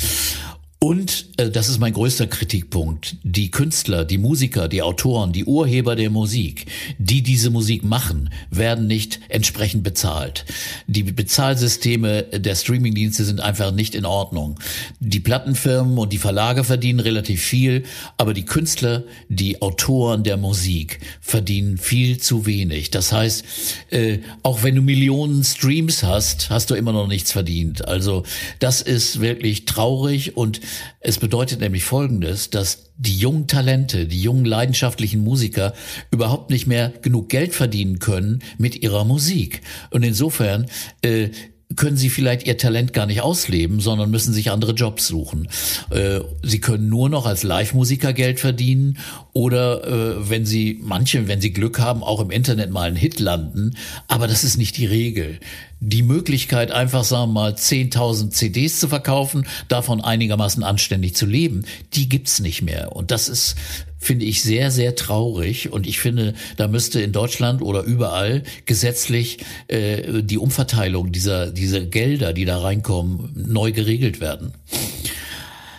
Und äh, das ist mein größter Kritikpunkt. Die Künstler, die Musiker, die Autoren, die Urheber der Musik, die diese Musik machen, werden nicht entsprechend bezahlt. Die Bezahlsysteme der Streamingdienste sind einfach nicht in Ordnung. Die Plattenfirmen und die Verlage verdienen relativ viel, aber die Künstler, die Autoren der Musik verdienen viel zu wenig. Das heißt, äh, auch wenn du Millionen Streams hast, hast du immer noch nichts verdient. Also das ist wirklich traurig und es bedeutet nämlich Folgendes, dass die jungen Talente, die jungen leidenschaftlichen Musiker überhaupt nicht mehr genug Geld verdienen können mit ihrer Musik. Und insofern äh, können sie vielleicht ihr Talent gar nicht ausleben, sondern müssen sich andere Jobs suchen. Äh, sie können nur noch als Live-Musiker Geld verdienen oder äh, wenn sie, manche, wenn sie Glück haben, auch im Internet mal einen Hit landen. Aber das ist nicht die Regel. Die Möglichkeit, einfach, sagen wir mal, 10.000 CDs zu verkaufen, davon einigermaßen anständig zu leben, die gibt's nicht mehr. Und das ist finde ich sehr, sehr traurig. Und ich finde, da müsste in Deutschland oder überall gesetzlich äh, die Umverteilung dieser, dieser Gelder, die da reinkommen, neu geregelt werden.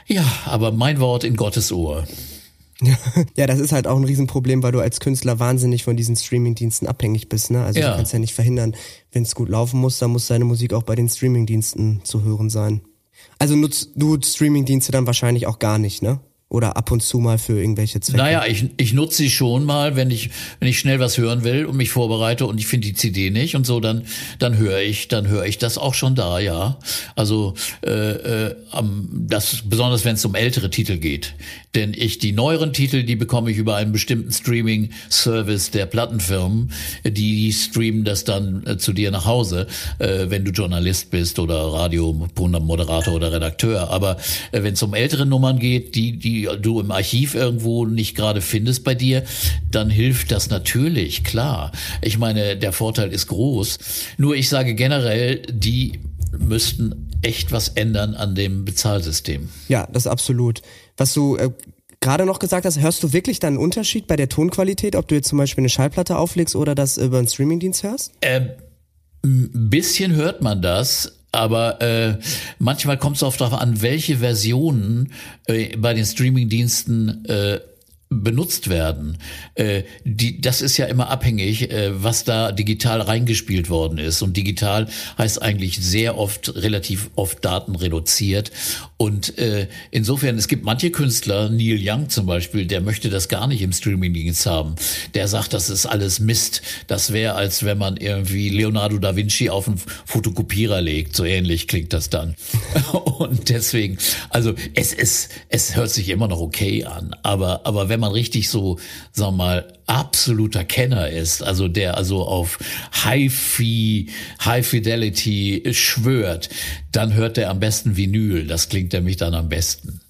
Ja, aber mein Wort in Gottes Ohr. Ja, das ist halt auch ein Riesenproblem, weil du als Künstler wahnsinnig von diesen Streamingdiensten abhängig bist. Ne? Also Ja. du kannst ja nicht verhindern, wenn es gut laufen muss, dann muss deine Musik auch bei den Streamingdiensten zu hören sein. Also nutzt du Streamingdienste dann wahrscheinlich auch gar nicht, ne? Oder ab und zu mal für irgendwelche Zwecke? Naja, ich, ich nutze sie schon mal, wenn ich, wenn ich schnell was hören will und mich vorbereite und ich finde die CD nicht und so, dann, dann höre ich, dann höre ich das auch schon da, ja. Also äh, äh, das besonders wenn es um ältere Titel geht. Denn ich die neueren Titel, die bekomme ich über einen bestimmten Streaming-Service der Plattenfirmen. Die streamen das dann äh, zu dir nach Hause, äh, wenn du Journalist bist oder Radiomoderator oder Redakteur. Aber äh, wenn es um ältere Nummern geht, die, die du im Archiv irgendwo nicht gerade findest bei dir, dann hilft das natürlich, klar. Ich meine, der Vorteil ist groß. Nur ich sage generell, die müssten echt was ändern an dem Bezahlsystem. Ja, das absolut. Was du äh, gerade noch gesagt hast, hörst du wirklich dann einen Unterschied bei der Tonqualität, ob du jetzt zum Beispiel eine Schallplatte auflegst oder das über einen Streamingdienst hörst? Ähm, ein bisschen hört man das, aber äh, manchmal kommt es auch darauf an, welche Versionen äh, bei den Streamingdiensten äh, benutzt werden. Äh, die, das ist ja immer abhängig, äh, was da digital reingespielt worden ist. Und digital heißt eigentlich sehr oft, relativ oft Daten reduziert. Und äh, insofern, es gibt manche Künstler, Neil Young zum Beispiel, der möchte das gar nicht im Streamingdienst haben. Der sagt, das ist alles Mist. Das wäre, als wenn man irgendwie Leonardo da Vinci auf einen Fotokopierer legt. So ähnlich klingt das dann. Und deswegen, also es ist, es hört sich immer noch okay an. Aber, aber wenn man richtig so, sagen wir mal, absoluter Kenner ist, also der also auf High-Fi, High Fidelity schwört, dann hört er am besten Vinyl. Das klingt nämlich dann am besten.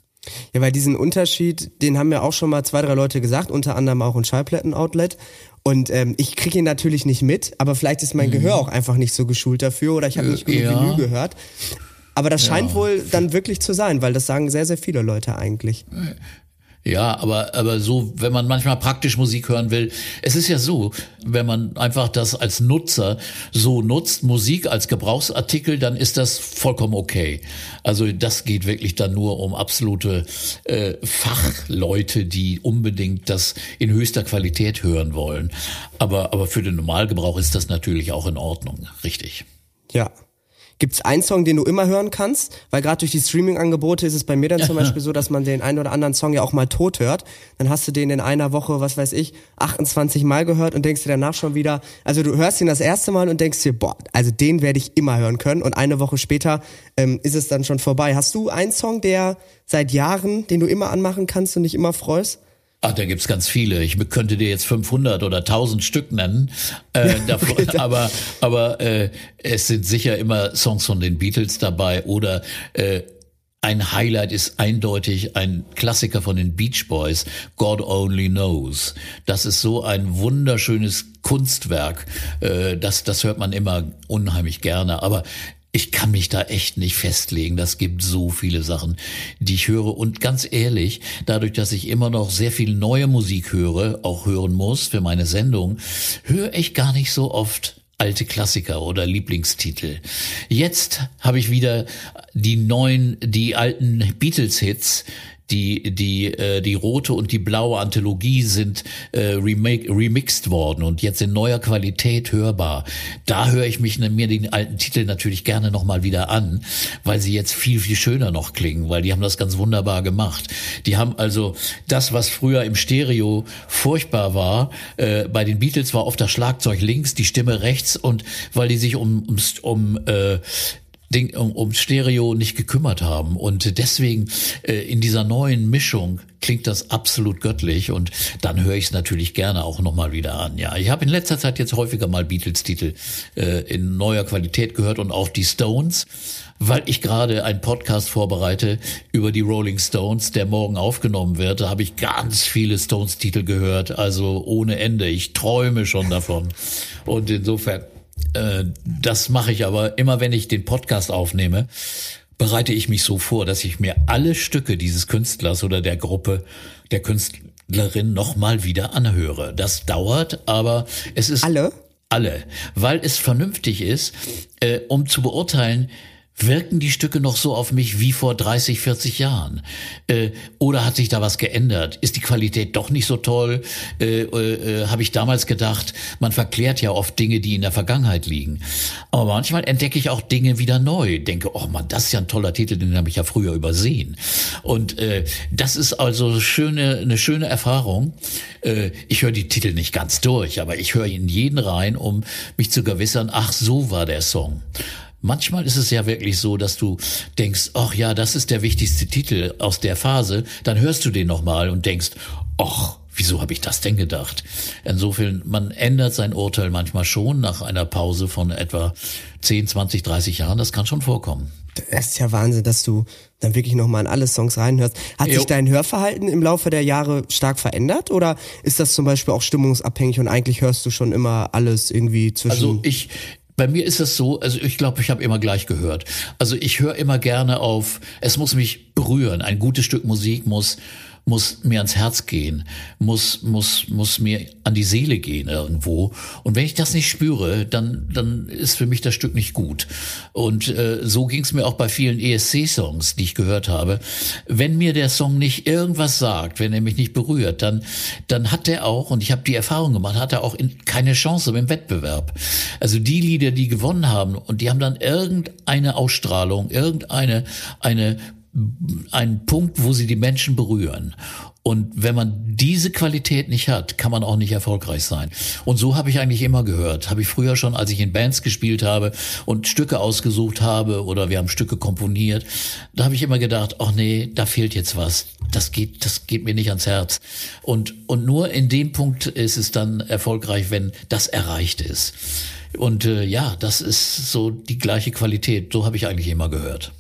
Ja, weil diesen Unterschied, den haben ja auch schon mal zwei, drei Leute gesagt, unter anderem auch ein Schallplatten-Outlet. Und ähm, ich kriege ihn natürlich nicht mit, aber vielleicht ist mein mhm. Gehör auch einfach nicht so geschult dafür oder ich habe nicht genug ja. Vinyl gehört. Aber das scheint ja. wohl dann wirklich zu sein, weil das sagen sehr, sehr viele Leute eigentlich. Ja, aber, aber so, wenn man manchmal praktisch Musik hören will, es ist ja so, wenn man einfach das als Nutzer so nutzt, Musik als Gebrauchsartikel, dann ist das vollkommen okay. Also das geht wirklich dann nur um absolute äh, Fachleute, die unbedingt das in höchster Qualität hören wollen. Aber, aber für den Normalgebrauch ist das natürlich auch in Ordnung, richtig. Ja, Gibt es einen Song, den du immer hören kannst? Weil gerade durch die Streaming-Angebote ist es bei mir dann zum Beispiel so, dass man den einen oder anderen Song ja auch mal tot hört. Dann hast du den in einer Woche, was weiß ich, 28 Mal gehört und denkst dir danach schon wieder, also du hörst ihn das erste Mal und denkst dir, boah, also den werde ich immer hören können. Und eine Woche später ähm, ist es dann schon vorbei. Hast du einen Song, der seit Jahren, den du immer anmachen kannst und dich immer freust? Ach, da gibt's ganz viele. Ich könnte dir jetzt 500 oder 1000 Stück nennen. Äh, davon, aber aber äh, es sind sicher immer Songs von den Beatles dabei oder äh, ein Highlight ist eindeutig ein Klassiker von den Beach Boys, God Only Knows. Das ist so ein wunderschönes Kunstwerk. Äh, das, das hört man immer unheimlich gerne. Aber ich kann mich da echt nicht festlegen. Das gibt so viele Sachen, die ich höre. Und ganz ehrlich, dadurch, dass ich immer noch sehr viel neue Musik höre, auch hören muss für meine Sendung, höre ich gar nicht so oft alte Klassiker oder Lieblingstitel. Jetzt habe ich wieder die neuen, die alten Beatles-Hits, die die äh, die rote und die blaue Anthologie sind äh, remake, remixed worden und jetzt in neuer Qualität hörbar. Da höre ich mich mir den alten Titel natürlich gerne noch mal wieder an, weil sie jetzt viel viel schöner noch klingen, weil die haben das ganz wunderbar gemacht. Die haben also das, was früher im Stereo furchtbar war, äh, bei den Beatles war oft das Schlagzeug links, die Stimme rechts und weil die sich um um, um äh, Ding, um, um Stereo nicht gekümmert haben. Und deswegen äh, in dieser neuen Mischung klingt das absolut göttlich und dann höre ich es natürlich gerne auch nochmal wieder an. Ja, ich habe in letzter Zeit jetzt häufiger mal Beatles-Titel äh, in neuer Qualität gehört und auch die Stones, weil ich gerade einen Podcast vorbereite über die Rolling Stones, der morgen aufgenommen wird. Da habe ich ganz viele Stones-Titel gehört, also ohne Ende. Ich träume schon davon. Und insofern das mache ich aber immer, wenn ich den Podcast aufnehme, bereite ich mich so vor, dass ich mir alle Stücke dieses Künstlers oder der Gruppe der Künstlerin nochmal wieder anhöre. Das dauert, aber es ist alle alle, weil es vernünftig ist, äh, um zu beurteilen, Wirken die Stücke noch so auf mich wie vor 30, 40 Jahren? Äh, oder hat sich da was geändert? Ist die Qualität doch nicht so toll? Äh, äh, äh, Habe ich damals gedacht, man verklärt ja oft Dinge, die in der Vergangenheit liegen. Aber manchmal entdecke ich auch Dinge wieder neu. Denke, oh man, das ist ja ein toller Titel, den habe ich ja früher übersehen. Und äh, das ist also schöne, eine schöne Erfahrung. Äh, ich höre die Titel nicht ganz durch, aber ich höre in jeden rein, um mich zu gewissern, ach, so war der Song. Manchmal ist es ja wirklich so, dass du denkst, ach ja, das ist der wichtigste Titel aus der Phase. Dann hörst du den nochmal und denkst, ach, wieso habe ich das denn gedacht? Insofern, man ändert sein Urteil manchmal schon nach einer Pause von etwa 10, 20, 30 Jahren. Das kann schon vorkommen. Das ist ja Wahnsinn, dass du dann wirklich nochmal in alle Songs reinhörst. Hat jo. sich dein Hörverhalten im Laufe der Jahre stark verändert oder ist das zum Beispiel auch stimmungsabhängig und eigentlich hörst du schon immer alles irgendwie zwischen? Also ich, bei mir ist es so, also ich glaube, ich habe immer gleich gehört. Also ich höre immer gerne auf, es muss mich berühren. Ein gutes Stück Musik muss muss mir ans Herz gehen, muss, muss, muss mir an die Seele gehen irgendwo. Und wenn ich das nicht spüre, dann, dann ist für mich das Stück nicht gut. Und äh, so ging es mir auch bei vielen ESC-Songs, die ich gehört habe. Wenn mir der Song nicht irgendwas sagt, wenn er mich nicht berührt, dann, dann hat er auch, und ich habe die Erfahrung gemacht, hat er auch in, keine Chance im Wettbewerb. Also die Lieder, die gewonnen haben, und die haben dann irgendeine Ausstrahlung, irgendeine eine ein Punkt, wo sie die Menschen berühren. Und wenn man diese Qualität nicht hat, kann man auch nicht erfolgreich sein. Und so habe ich eigentlich immer gehört. Habe ich früher schon, als ich in Bands gespielt habe und Stücke ausgesucht habe oder wir haben Stücke komponiert, da habe ich immer gedacht, ach nee, da fehlt jetzt was. Das geht, das geht mir nicht ans Herz. Und, und nur in dem Punkt ist es dann erfolgreich, wenn das erreicht ist. Und äh, ja, das ist so die gleiche Qualität. So habe ich eigentlich immer gehört.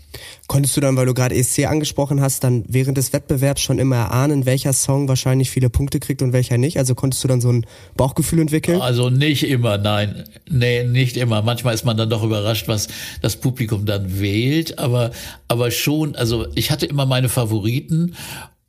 Konntest du dann, weil du gerade ESC angesprochen hast, dann während des Wettbewerbs schon immer erahnen, welcher Song wahrscheinlich viele Punkte kriegt und welcher nicht? Also konntest du dann so ein Bauchgefühl entwickeln? Also nicht immer, nein. Nee, nicht immer. Manchmal ist man dann doch überrascht, was das Publikum dann wählt, aber, aber schon, also ich hatte immer meine Favoriten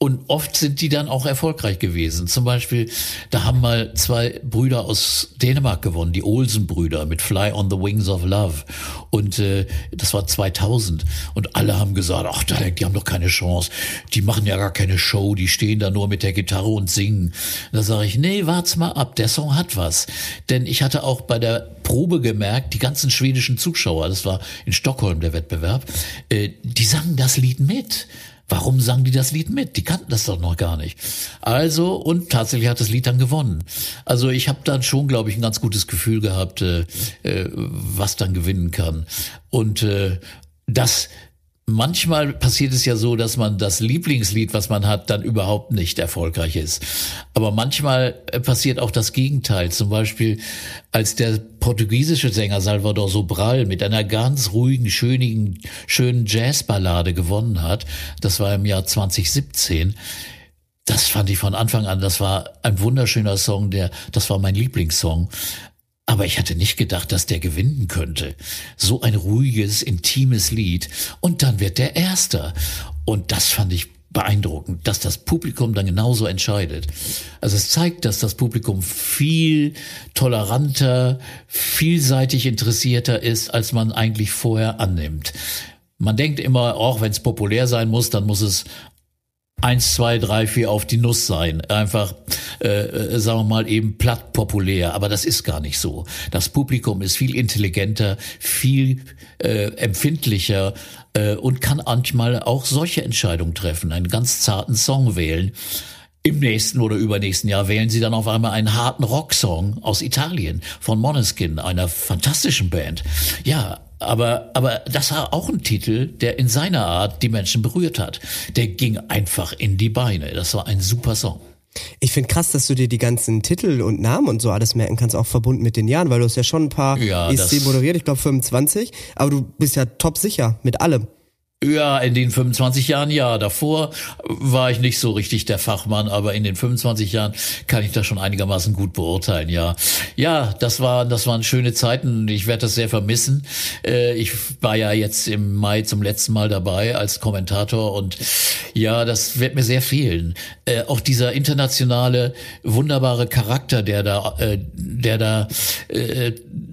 und oft sind die dann auch erfolgreich gewesen. Zum Beispiel, da haben mal zwei Brüder aus Dänemark gewonnen, die Olsen-Brüder mit Fly on the Wings of Love. Und äh, das war 2000. Und alle haben gesagt, ach, die haben doch keine Chance. Die machen ja gar keine Show, die stehen da nur mit der Gitarre und singen. Da sage ich, nee, wart's mal ab, der Song hat was. Denn ich hatte auch bei der Probe gemerkt, die ganzen schwedischen Zuschauer, das war in Stockholm der Wettbewerb, äh, die sangen das Lied mit. Warum sangen die das Lied mit? Die kannten das doch noch gar nicht. Also, und tatsächlich hat das Lied dann gewonnen. Also ich habe dann schon, glaube ich, ein ganz gutes Gefühl gehabt, äh, äh, was dann gewinnen kann. Und äh, das manchmal passiert es ja so, dass man das Lieblingslied, was man hat, dann überhaupt nicht erfolgreich ist. Aber manchmal äh, passiert auch das Gegenteil. Zum Beispiel, als der portugiesische Sänger Salvador Sobral mit einer ganz ruhigen, schönen, schönen Jazzballade gewonnen hat, das war im Jahr 2017, das fand ich von Anfang an, das war ein wunderschöner Song, der, das war mein Lieblingssong. Aber ich hatte nicht gedacht, dass der gewinnen könnte. So ein ruhiges, intimes Lied. Und dann wird der Erster. Und das fand ich beeindruckend, dass das Publikum dann genauso entscheidet. Also es zeigt, dass das Publikum viel toleranter, vielseitig interessierter ist, als man eigentlich vorher annimmt. Man denkt immer, auch wenn es populär sein muss, dann muss es eins, zwei, drei, vier auf die Nuss sein. Einfach, äh, äh, sagen wir mal, eben platt populär. Aber das ist gar nicht so. Das Publikum ist viel intelligenter, viel äh, empfindlicher äh, und kann manchmal auch solche Entscheidungen treffen, einen ganz zarten Song wählen. Im nächsten oder übernächsten Jahr wählen sie dann auf einmal einen harten Rocksong aus Italien von Moneskin, einer fantastischen Band. Ja, aber, aber das war auch ein Titel, der in seiner Art die Menschen berührt hat. Der ging einfach in die Beine. Das war ein super Song. Ich finde krass, dass du dir die ganzen Titel und Namen und so alles merken kannst, auch verbunden mit den Jahren, weil du hast ja schon ein paar ja, ESC moderiert, ich glaube 25, aber du bist ja top sicher mit allem. Ja, in den 25 Jahren ja. Davor war ich nicht so richtig der Fachmann, aber in den 25 Jahren kann ich das schon einigermaßen gut beurteilen, ja. Ja, das war, das waren schöne Zeiten. Ich werde das sehr vermissen. Äh, ich war ja jetzt im Mai zum letzten Mal dabei als Kommentator und ja, das wird mir sehr fehlen. Äh, auch dieser internationale, wunderbare Charakter, der da, äh, der da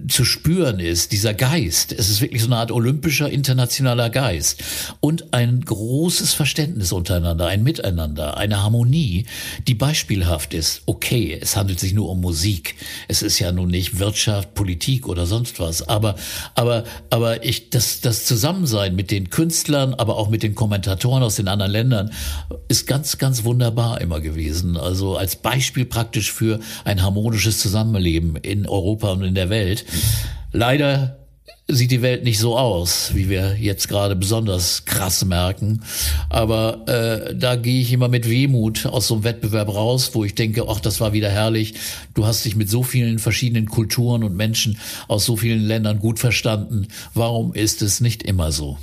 zu spüren ist, dieser Geist. Es ist wirklich so eine Art olympischer, internationaler Geist. Und ein großes Verständnis untereinander, ein Miteinander, eine Harmonie, die beispielhaft ist. Okay, es handelt sich nur um Musik. Es ist ja nun nicht Wirtschaft, Politik oder sonst was. Aber, aber, aber ich, das, das Zusammensein mit den Künstlern, aber auch mit den Kommentatoren aus den anderen Ländern ist ganz, ganz wunderbar immer gewesen. Also als Beispiel praktisch für ein harmonisches Zusammenleben in Europa und in der Welt. Leider sieht die Welt nicht so aus, wie wir jetzt gerade besonders krass merken. Aber äh, da gehe ich immer mit Wehmut aus so einem Wettbewerb raus, wo ich denke, ach, das war wieder herrlich. Du hast dich mit so vielen verschiedenen Kulturen und Menschen aus so vielen Ländern gut verstanden. Warum ist es nicht immer so?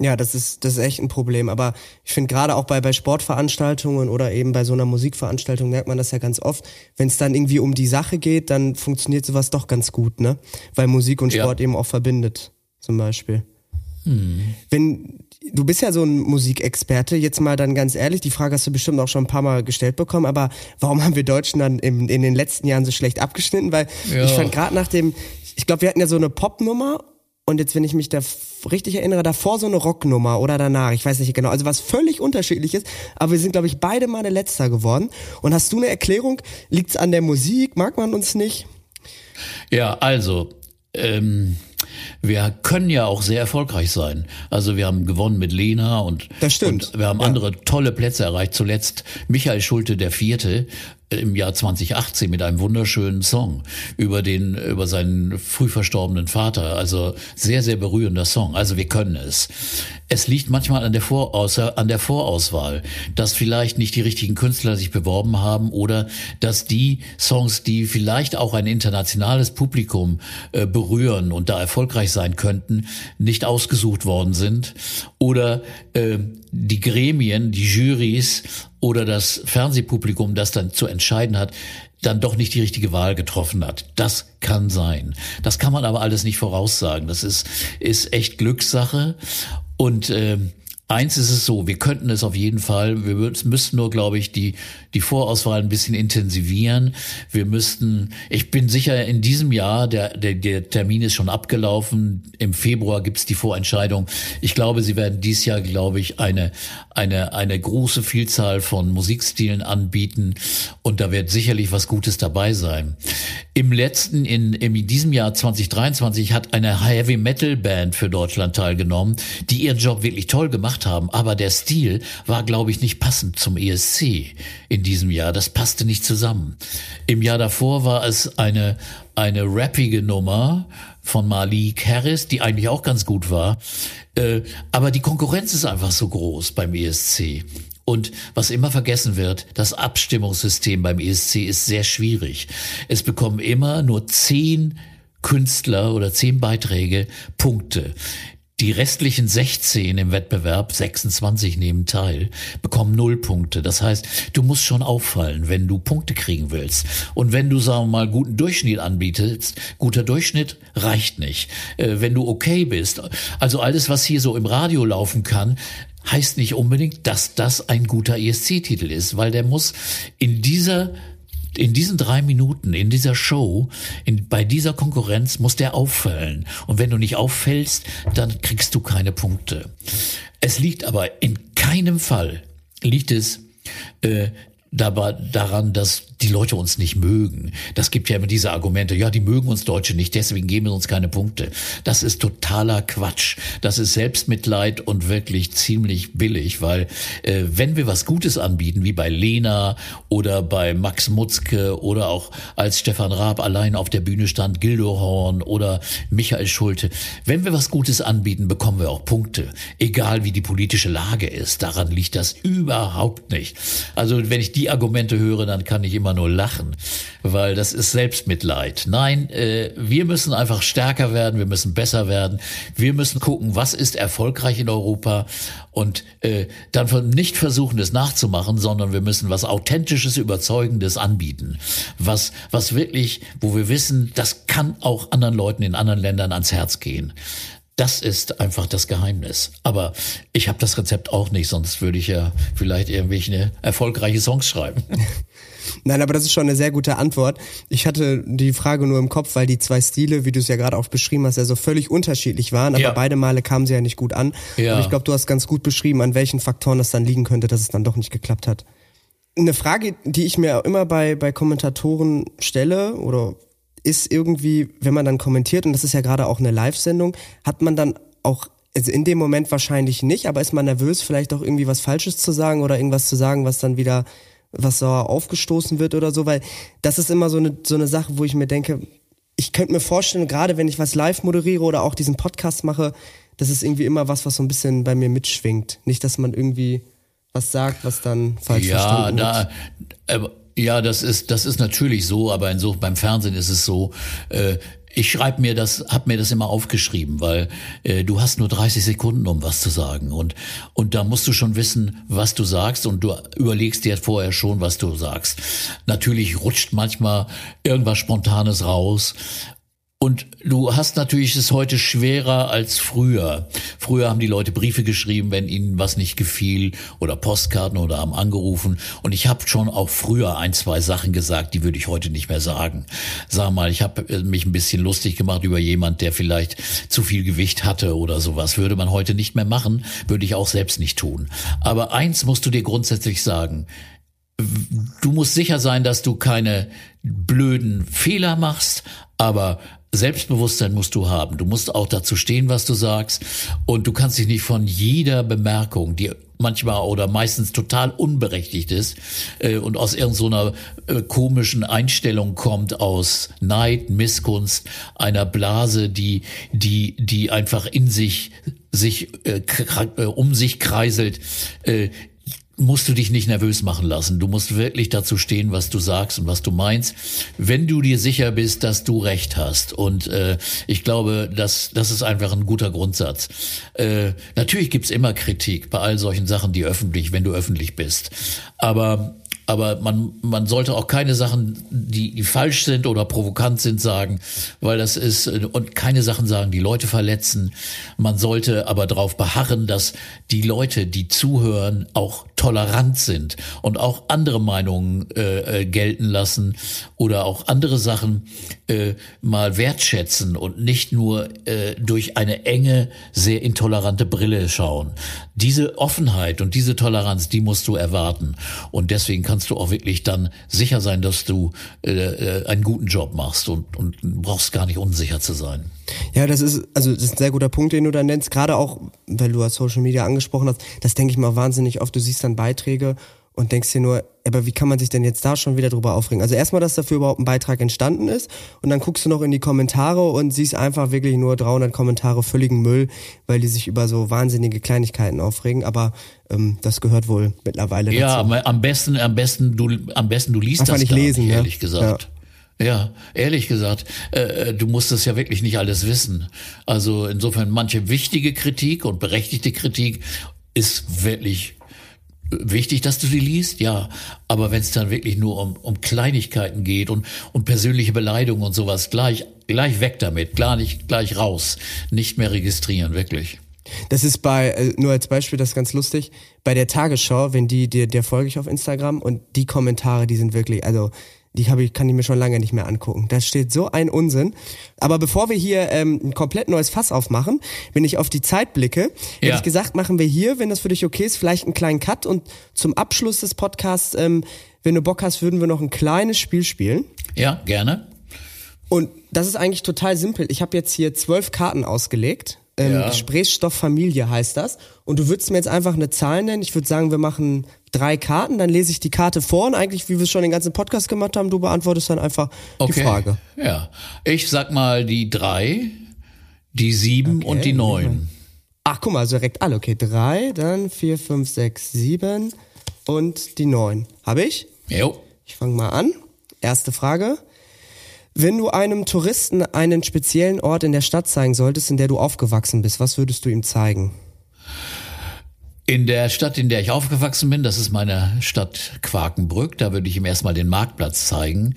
Ja, das ist, das ist echt ein Problem. Aber ich finde gerade auch bei, bei Sportveranstaltungen oder eben bei so einer Musikveranstaltung merkt man das ja ganz oft. Wenn es dann irgendwie um die Sache geht, dann funktioniert sowas doch ganz gut, ne? Weil Musik und Sport ja. eben auch verbindet, zum Beispiel. Hm. Wenn, du bist ja so ein Musikexperte, jetzt mal dann ganz ehrlich, die Frage hast du bestimmt auch schon ein paar Mal gestellt bekommen, aber warum haben wir Deutschen dann im, in den letzten Jahren so schlecht abgeschnitten? Weil ja. ich fand gerade nach dem, ich glaube, wir hatten ja so eine Popnummer und jetzt, wenn ich mich da richtig erinnere, davor so eine Rocknummer oder danach, ich weiß nicht genau, also was völlig unterschiedlich ist, aber wir sind, glaube ich, beide Male letzter geworden. Und hast du eine Erklärung? Liegt's an der Musik? Mag man uns nicht? Ja, also, ähm, wir können ja auch sehr erfolgreich sein. Also wir haben gewonnen mit Lena und, das stimmt. und wir haben ja. andere tolle Plätze erreicht. Zuletzt Michael Schulte, der Vierte, im Jahr 2018 mit einem wunderschönen Song über den, über seinen früh verstorbenen Vater. Also sehr, sehr berührender Song. Also wir können es. Es liegt manchmal an der, Voraus an der Vorauswahl, dass vielleicht nicht die richtigen Künstler sich beworben haben oder dass die Songs, die vielleicht auch ein internationales Publikum äh, berühren und da erfolgreich sein könnten, nicht ausgesucht worden sind oder äh, die Gremien, die Jurys oder das Fernsehpublikum, das dann zu entscheiden hat, dann doch nicht die richtige Wahl getroffen hat. Das kann sein. Das kann man aber alles nicht voraussagen. Das ist, ist echt Glückssache. Und äh, Eins ist es so, wir könnten es auf jeden Fall, wir müssten nur, glaube ich, die, die Vorauswahl ein bisschen intensivieren. Wir müssten, ich bin sicher, in diesem Jahr, der, der, der Termin ist schon abgelaufen, im Februar gibt's die Vorentscheidung. Ich glaube, sie werden dies Jahr, glaube ich, eine, eine, eine große Vielzahl von Musikstilen anbieten und da wird sicherlich was Gutes dabei sein. Im letzten, in, in diesem Jahr 2023 hat eine Heavy Metal Band für Deutschland teilgenommen, die ihren Job wirklich toll gemacht haben. Aber der Stil war, glaube ich, nicht passend zum ESC in diesem Jahr. Das passte nicht zusammen. Im Jahr davor war es eine, eine rappige Nummer von Malik Harris, die eigentlich auch ganz gut war. Äh, aber die Konkurrenz ist einfach so groß beim ESC. Und was immer vergessen wird, das Abstimmungssystem beim ESC ist sehr schwierig. Es bekommen immer nur zehn Künstler oder zehn Beiträge Punkte. Die restlichen 16 im Wettbewerb, 26 nehmen teil, bekommen null Punkte. Das heißt, du musst schon auffallen, wenn du Punkte kriegen willst. Und wenn du, sagen wir mal, guten Durchschnitt anbietest, guter Durchschnitt reicht nicht. Äh, wenn du okay bist, also alles, was hier so im Radio laufen kann, heißt nicht unbedingt, dass das ein guter ESC-Titel ist, weil der muss in dieser in diesen drei Minuten, in dieser Show, in, bei dieser Konkurrenz muss der auffallen. Und wenn du nicht auffällst, dann kriegst du keine Punkte. Es liegt aber in keinem Fall, liegt es äh, dabei daran, dass die Leute uns nicht mögen. Das gibt ja immer diese Argumente, ja, die mögen uns Deutsche nicht, deswegen geben sie uns keine Punkte. Das ist totaler Quatsch. Das ist Selbstmitleid und wirklich ziemlich billig, weil äh, wenn wir was Gutes anbieten, wie bei Lena oder bei Max Mutzke oder auch als Stefan Raab allein auf der Bühne stand, Gildo Horn oder Michael Schulte, wenn wir was Gutes anbieten, bekommen wir auch Punkte. Egal wie die politische Lage ist, daran liegt das überhaupt nicht. Also wenn ich die Argumente höre, dann kann ich immer nur lachen, weil das ist Selbstmitleid. Nein, äh, wir müssen einfach stärker werden, wir müssen besser werden, wir müssen gucken, was ist erfolgreich in Europa und äh, dann nicht versuchen, es nachzumachen, sondern wir müssen was Authentisches, Überzeugendes anbieten, was, was wirklich, wo wir wissen, das kann auch anderen Leuten in anderen Ländern ans Herz gehen. Das ist einfach das Geheimnis. Aber ich habe das Rezept auch nicht, sonst würde ich ja vielleicht irgendwelche erfolgreiche Songs schreiben. Nein, aber das ist schon eine sehr gute Antwort. Ich hatte die Frage nur im Kopf, weil die zwei Stile, wie du es ja gerade auch beschrieben hast, ja so völlig unterschiedlich waren, aber Ja. beide Male kamen sie ja nicht gut an. Ja. Und ich glaube, du hast ganz gut beschrieben, an welchen Faktoren es dann liegen könnte, dass es dann doch nicht geklappt hat. Eine Frage, die ich mir auch immer bei, bei Kommentatoren stelle oder ist irgendwie, wenn man dann kommentiert, und das ist ja gerade auch eine Live-Sendung, hat man dann auch, also in dem Moment wahrscheinlich nicht, aber ist man nervös, vielleicht auch irgendwie was Falsches zu sagen oder irgendwas zu sagen, was dann wieder, was sauer aufgestoßen wird oder so, weil das ist immer so eine, so eine Sache, wo ich mir denke, ich könnte mir vorstellen, gerade wenn ich was live moderiere oder auch diesen Podcast mache, das ist irgendwie immer was, was so ein bisschen bei mir mitschwingt. Nicht, dass man irgendwie was sagt, was dann falsch Ja, verstanden da, äh, ja, das ist, das ist natürlich so, aber in so, beim Fernsehen ist es so, äh, ich schreibe mir das, hab mir das immer aufgeschrieben, weil äh, du hast nur 30 Sekunden, um was zu sagen und und da musst du schon wissen, was du sagst und du überlegst dir vorher schon, was du sagst. Natürlich rutscht manchmal irgendwas Spontanes raus und du hast natürlich es heute schwerer als früher. Früher haben die Leute Briefe geschrieben, wenn ihnen was nicht gefiel oder Postkarten oder haben angerufen. Und ich habe schon auch früher ein, zwei Sachen gesagt, die würde ich heute nicht mehr sagen. Sag mal, ich habe mich ein bisschen lustig gemacht über jemand, der vielleicht zu viel Gewicht hatte oder sowas. Würde man heute nicht mehr machen, würde ich auch selbst nicht tun. Aber eins musst du dir grundsätzlich sagen du musst sicher sein, dass du keine blöden Fehler machst, aber Selbstbewusstsein musst du haben. Du musst auch dazu stehen, was du sagst. Und du kannst dich nicht von jeder Bemerkung, die manchmal oder meistens total unberechtigt ist äh, und aus irgendeiner äh, komischen Einstellung kommt aus Neid, Missgunst, einer Blase, die die die einfach in sich sich äh, äh, um sich kreiselt, äh, musst du dich nicht nervös machen lassen. Du musst wirklich dazu stehen, was du sagst und was du meinst, wenn du dir sicher bist, dass du recht hast. Und äh, ich glaube, das, das ist einfach ein guter Grundsatz. Äh, natürlich gibt's immer Kritik bei all solchen Sachen, die öffentlich, wenn du öffentlich bist. Aber aber man, man sollte auch keine Sachen, die, die falsch sind oder provokant sind, sagen, weil das ist, und keine Sachen sagen, die Leute verletzen. Man sollte aber darauf beharren, dass die Leute, die zuhören, auch tolerant sind und auch andere Meinungen äh, äh, gelten lassen oder auch andere Sachen äh, mal wertschätzen und nicht nur äh, durch eine enge, sehr intolerante Brille schauen. Diese Offenheit und diese Toleranz, die musst du erwarten. Und deswegen kannst du auch wirklich dann sicher sein, dass du äh, äh, einen guten Job machst und, und brauchst gar nicht unsicher zu sein. Ja, das ist, also das ist ein sehr guter Punkt, den du da nennst. Gerade auch, weil du Social Media angesprochen hast, das denke ich mal wahnsinnig oft. Du siehst dann Beiträge und denkst dir nur, aber wie kann man sich denn jetzt da schon wieder drüber aufregen? Also erstmal, dass dafür überhaupt ein Beitrag entstanden ist und dann guckst du noch in die Kommentare und siehst einfach wirklich nur 300 Kommentare völligen Müll, weil die sich über so wahnsinnige Kleinigkeiten aufregen. Aber ähm, das gehört wohl mittlerweile Ja, dazu. aber am besten, am besten, du, am besten du liest Einfach das nicht gar lesen, nicht, ne? ehrlich gesagt. Ja, ehrlich gesagt, äh, äh, du musst das ja wirklich nicht alles wissen. Also insofern manche wichtige Kritik und berechtigte Kritik ist wirklich wichtig, dass du sie liest, ja. Aber wenn es dann wirklich nur um, um Kleinigkeiten geht und, und persönliche Beleidigungen und sowas, gleich, gleich weg damit, klar nicht, gleich raus, nicht mehr registrieren, wirklich. Das ist bei, äh, nur als Beispiel, das ist ganz lustig, bei der Tagesschau, wenn die, der, der folge ich auf Instagram und die Kommentare, die sind wirklich, also die habe ich, kann ich mir schon lange nicht mehr angucken. Da steht so ein Unsinn. Aber bevor wir hier ähm, ein komplett neues Fass aufmachen, wenn ich auf die Zeit blicke, hätte Ja. ich gesagt, machen wir hier, wenn das für dich okay ist, vielleicht einen kleinen Cut und zum Abschluss des Podcasts, ähm, wenn du Bock hast, würden wir noch ein kleines Spiel spielen. Ja, gerne. Und das ist eigentlich total simpel. Ich habe jetzt hier zwölf Karten ausgelegt. Ähm, Ja. Gesprächsstoff Familie heißt das. Und du würdest mir jetzt einfach eine Zahl nennen. Ich würde sagen, wir machen drei Karten. Dann lese ich die Karte vor und eigentlich, wie wir es schon den ganzen Podcast gemacht haben, du beantwortest dann einfach Okay. die Frage. Ja. Ich sag mal die drei, die sieben und die neun. Ach, guck mal, also direkt alle. Okay, drei, dann vier, fünf, sechs, sieben und die neun. Habe ich? Jo. Ich fange mal an. Erste Frage. Wenn du einem Touristen einen speziellen Ort in der Stadt zeigen solltest, in der du aufgewachsen bist, was würdest du ihm zeigen? In der Stadt, in der ich aufgewachsen bin, das ist meine Stadt Quakenbrück, da würde ich ihm erstmal den Marktplatz zeigen.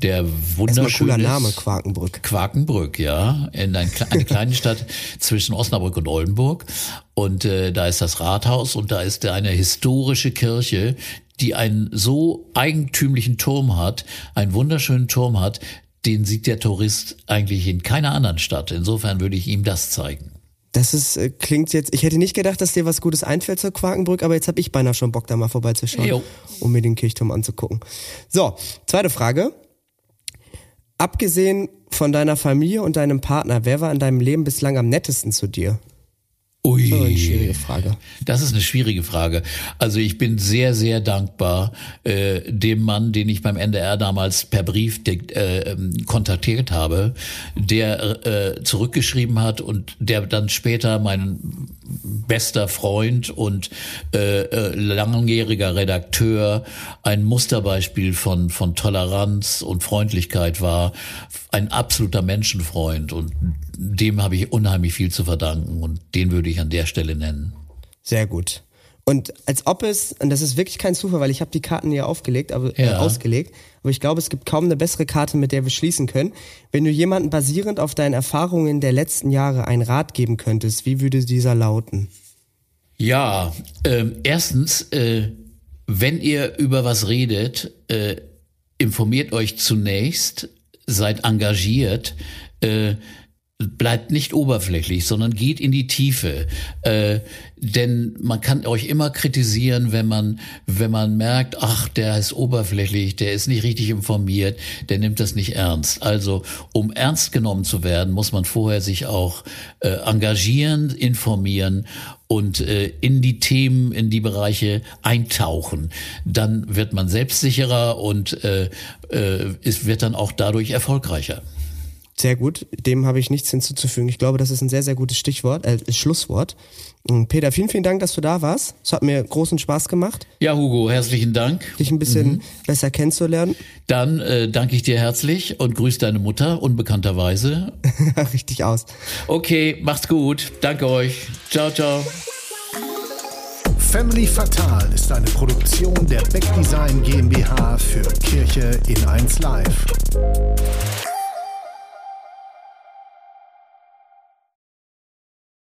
Der wunderschöne cooler Name, Quakenbrück. Quakenbrück, ja, in ein, eine kleine Stadt zwischen Osnabrück und Oldenburg. Und äh, da ist das Rathaus und da ist eine historische Kirche, die einen so eigentümlichen Turm hat, einen wunderschönen Turm hat, den sieht der Tourist eigentlich in keiner anderen Stadt. Insofern würde ich ihm das zeigen. Das ist, äh, klingt jetzt, ich hätte nicht gedacht, dass dir was Gutes einfällt zur Quakenbrück, aber jetzt habe ich beinahe schon Bock, da mal vorbeizuschauen, jo. um mir den Kirchturm anzugucken. So, zweite Frage. Abgesehen von deiner Familie und deinem Partner, wer war in deinem Leben bislang am nettesten zu dir? Ui. Das ist eine schwierige Frage. Das ist eine schwierige Frage. Also ich bin sehr, sehr dankbar äh, dem Mann, den ich beim NDR damals per Brief äh, ähm, kontaktiert habe, der äh, zurückgeschrieben hat und der dann später mein bester Freund und äh, äh, langjähriger Redakteur, ein Musterbeispiel von, von Toleranz und Freundlichkeit war, ein absoluter Menschenfreund und dem habe ich unheimlich viel zu verdanken und den würde ich an der Stelle nennen. Sehr gut. Und als ob es, und das ist wirklich kein Zufall, weil ich habe die Karten ja aufgelegt, aber äh, Ja. ausgelegt, aber ich glaube, es gibt kaum eine bessere Karte, mit der wir schließen können. Wenn du jemanden basierend auf deinen Erfahrungen der letzten Jahre einen Rat geben könntest, wie würde dieser lauten? Ja, ähm, erstens, äh, wenn ihr über was redet, äh, informiert euch zunächst, seid engagiert, äh, bleibt nicht oberflächlich, sondern geht in die Tiefe. Äh, denn man kann euch immer kritisieren, wenn man, wenn man merkt, ach, der ist oberflächlich, der ist nicht richtig informiert, der nimmt das nicht ernst. Also, um ernst genommen zu werden, muss man vorher sich auch äh, engagieren, informieren und äh, in die Themen, in die Bereiche eintauchen. Dann wird man selbstsicherer und äh, äh, es wird dann auch dadurch erfolgreicher. Sehr gut, dem habe ich nichts hinzuzufügen. Ich glaube, das ist ein sehr, sehr gutes Stichwort, äh, Schlusswort. Und Peter, vielen, vielen Dank, dass du da warst. Es hat mir großen Spaß gemacht, Ja, Hugo, herzlichen Dank. dich ein bisschen besser kennenzulernen. Dann äh, danke ich dir herzlich und grüß deine Mutter unbekannterweise. Richtig aus. Okay, macht's gut. Danke euch. Ciao, ciao. Family Fatal ist eine Produktion der Beck Design GmbH für Kirche in 1 Live.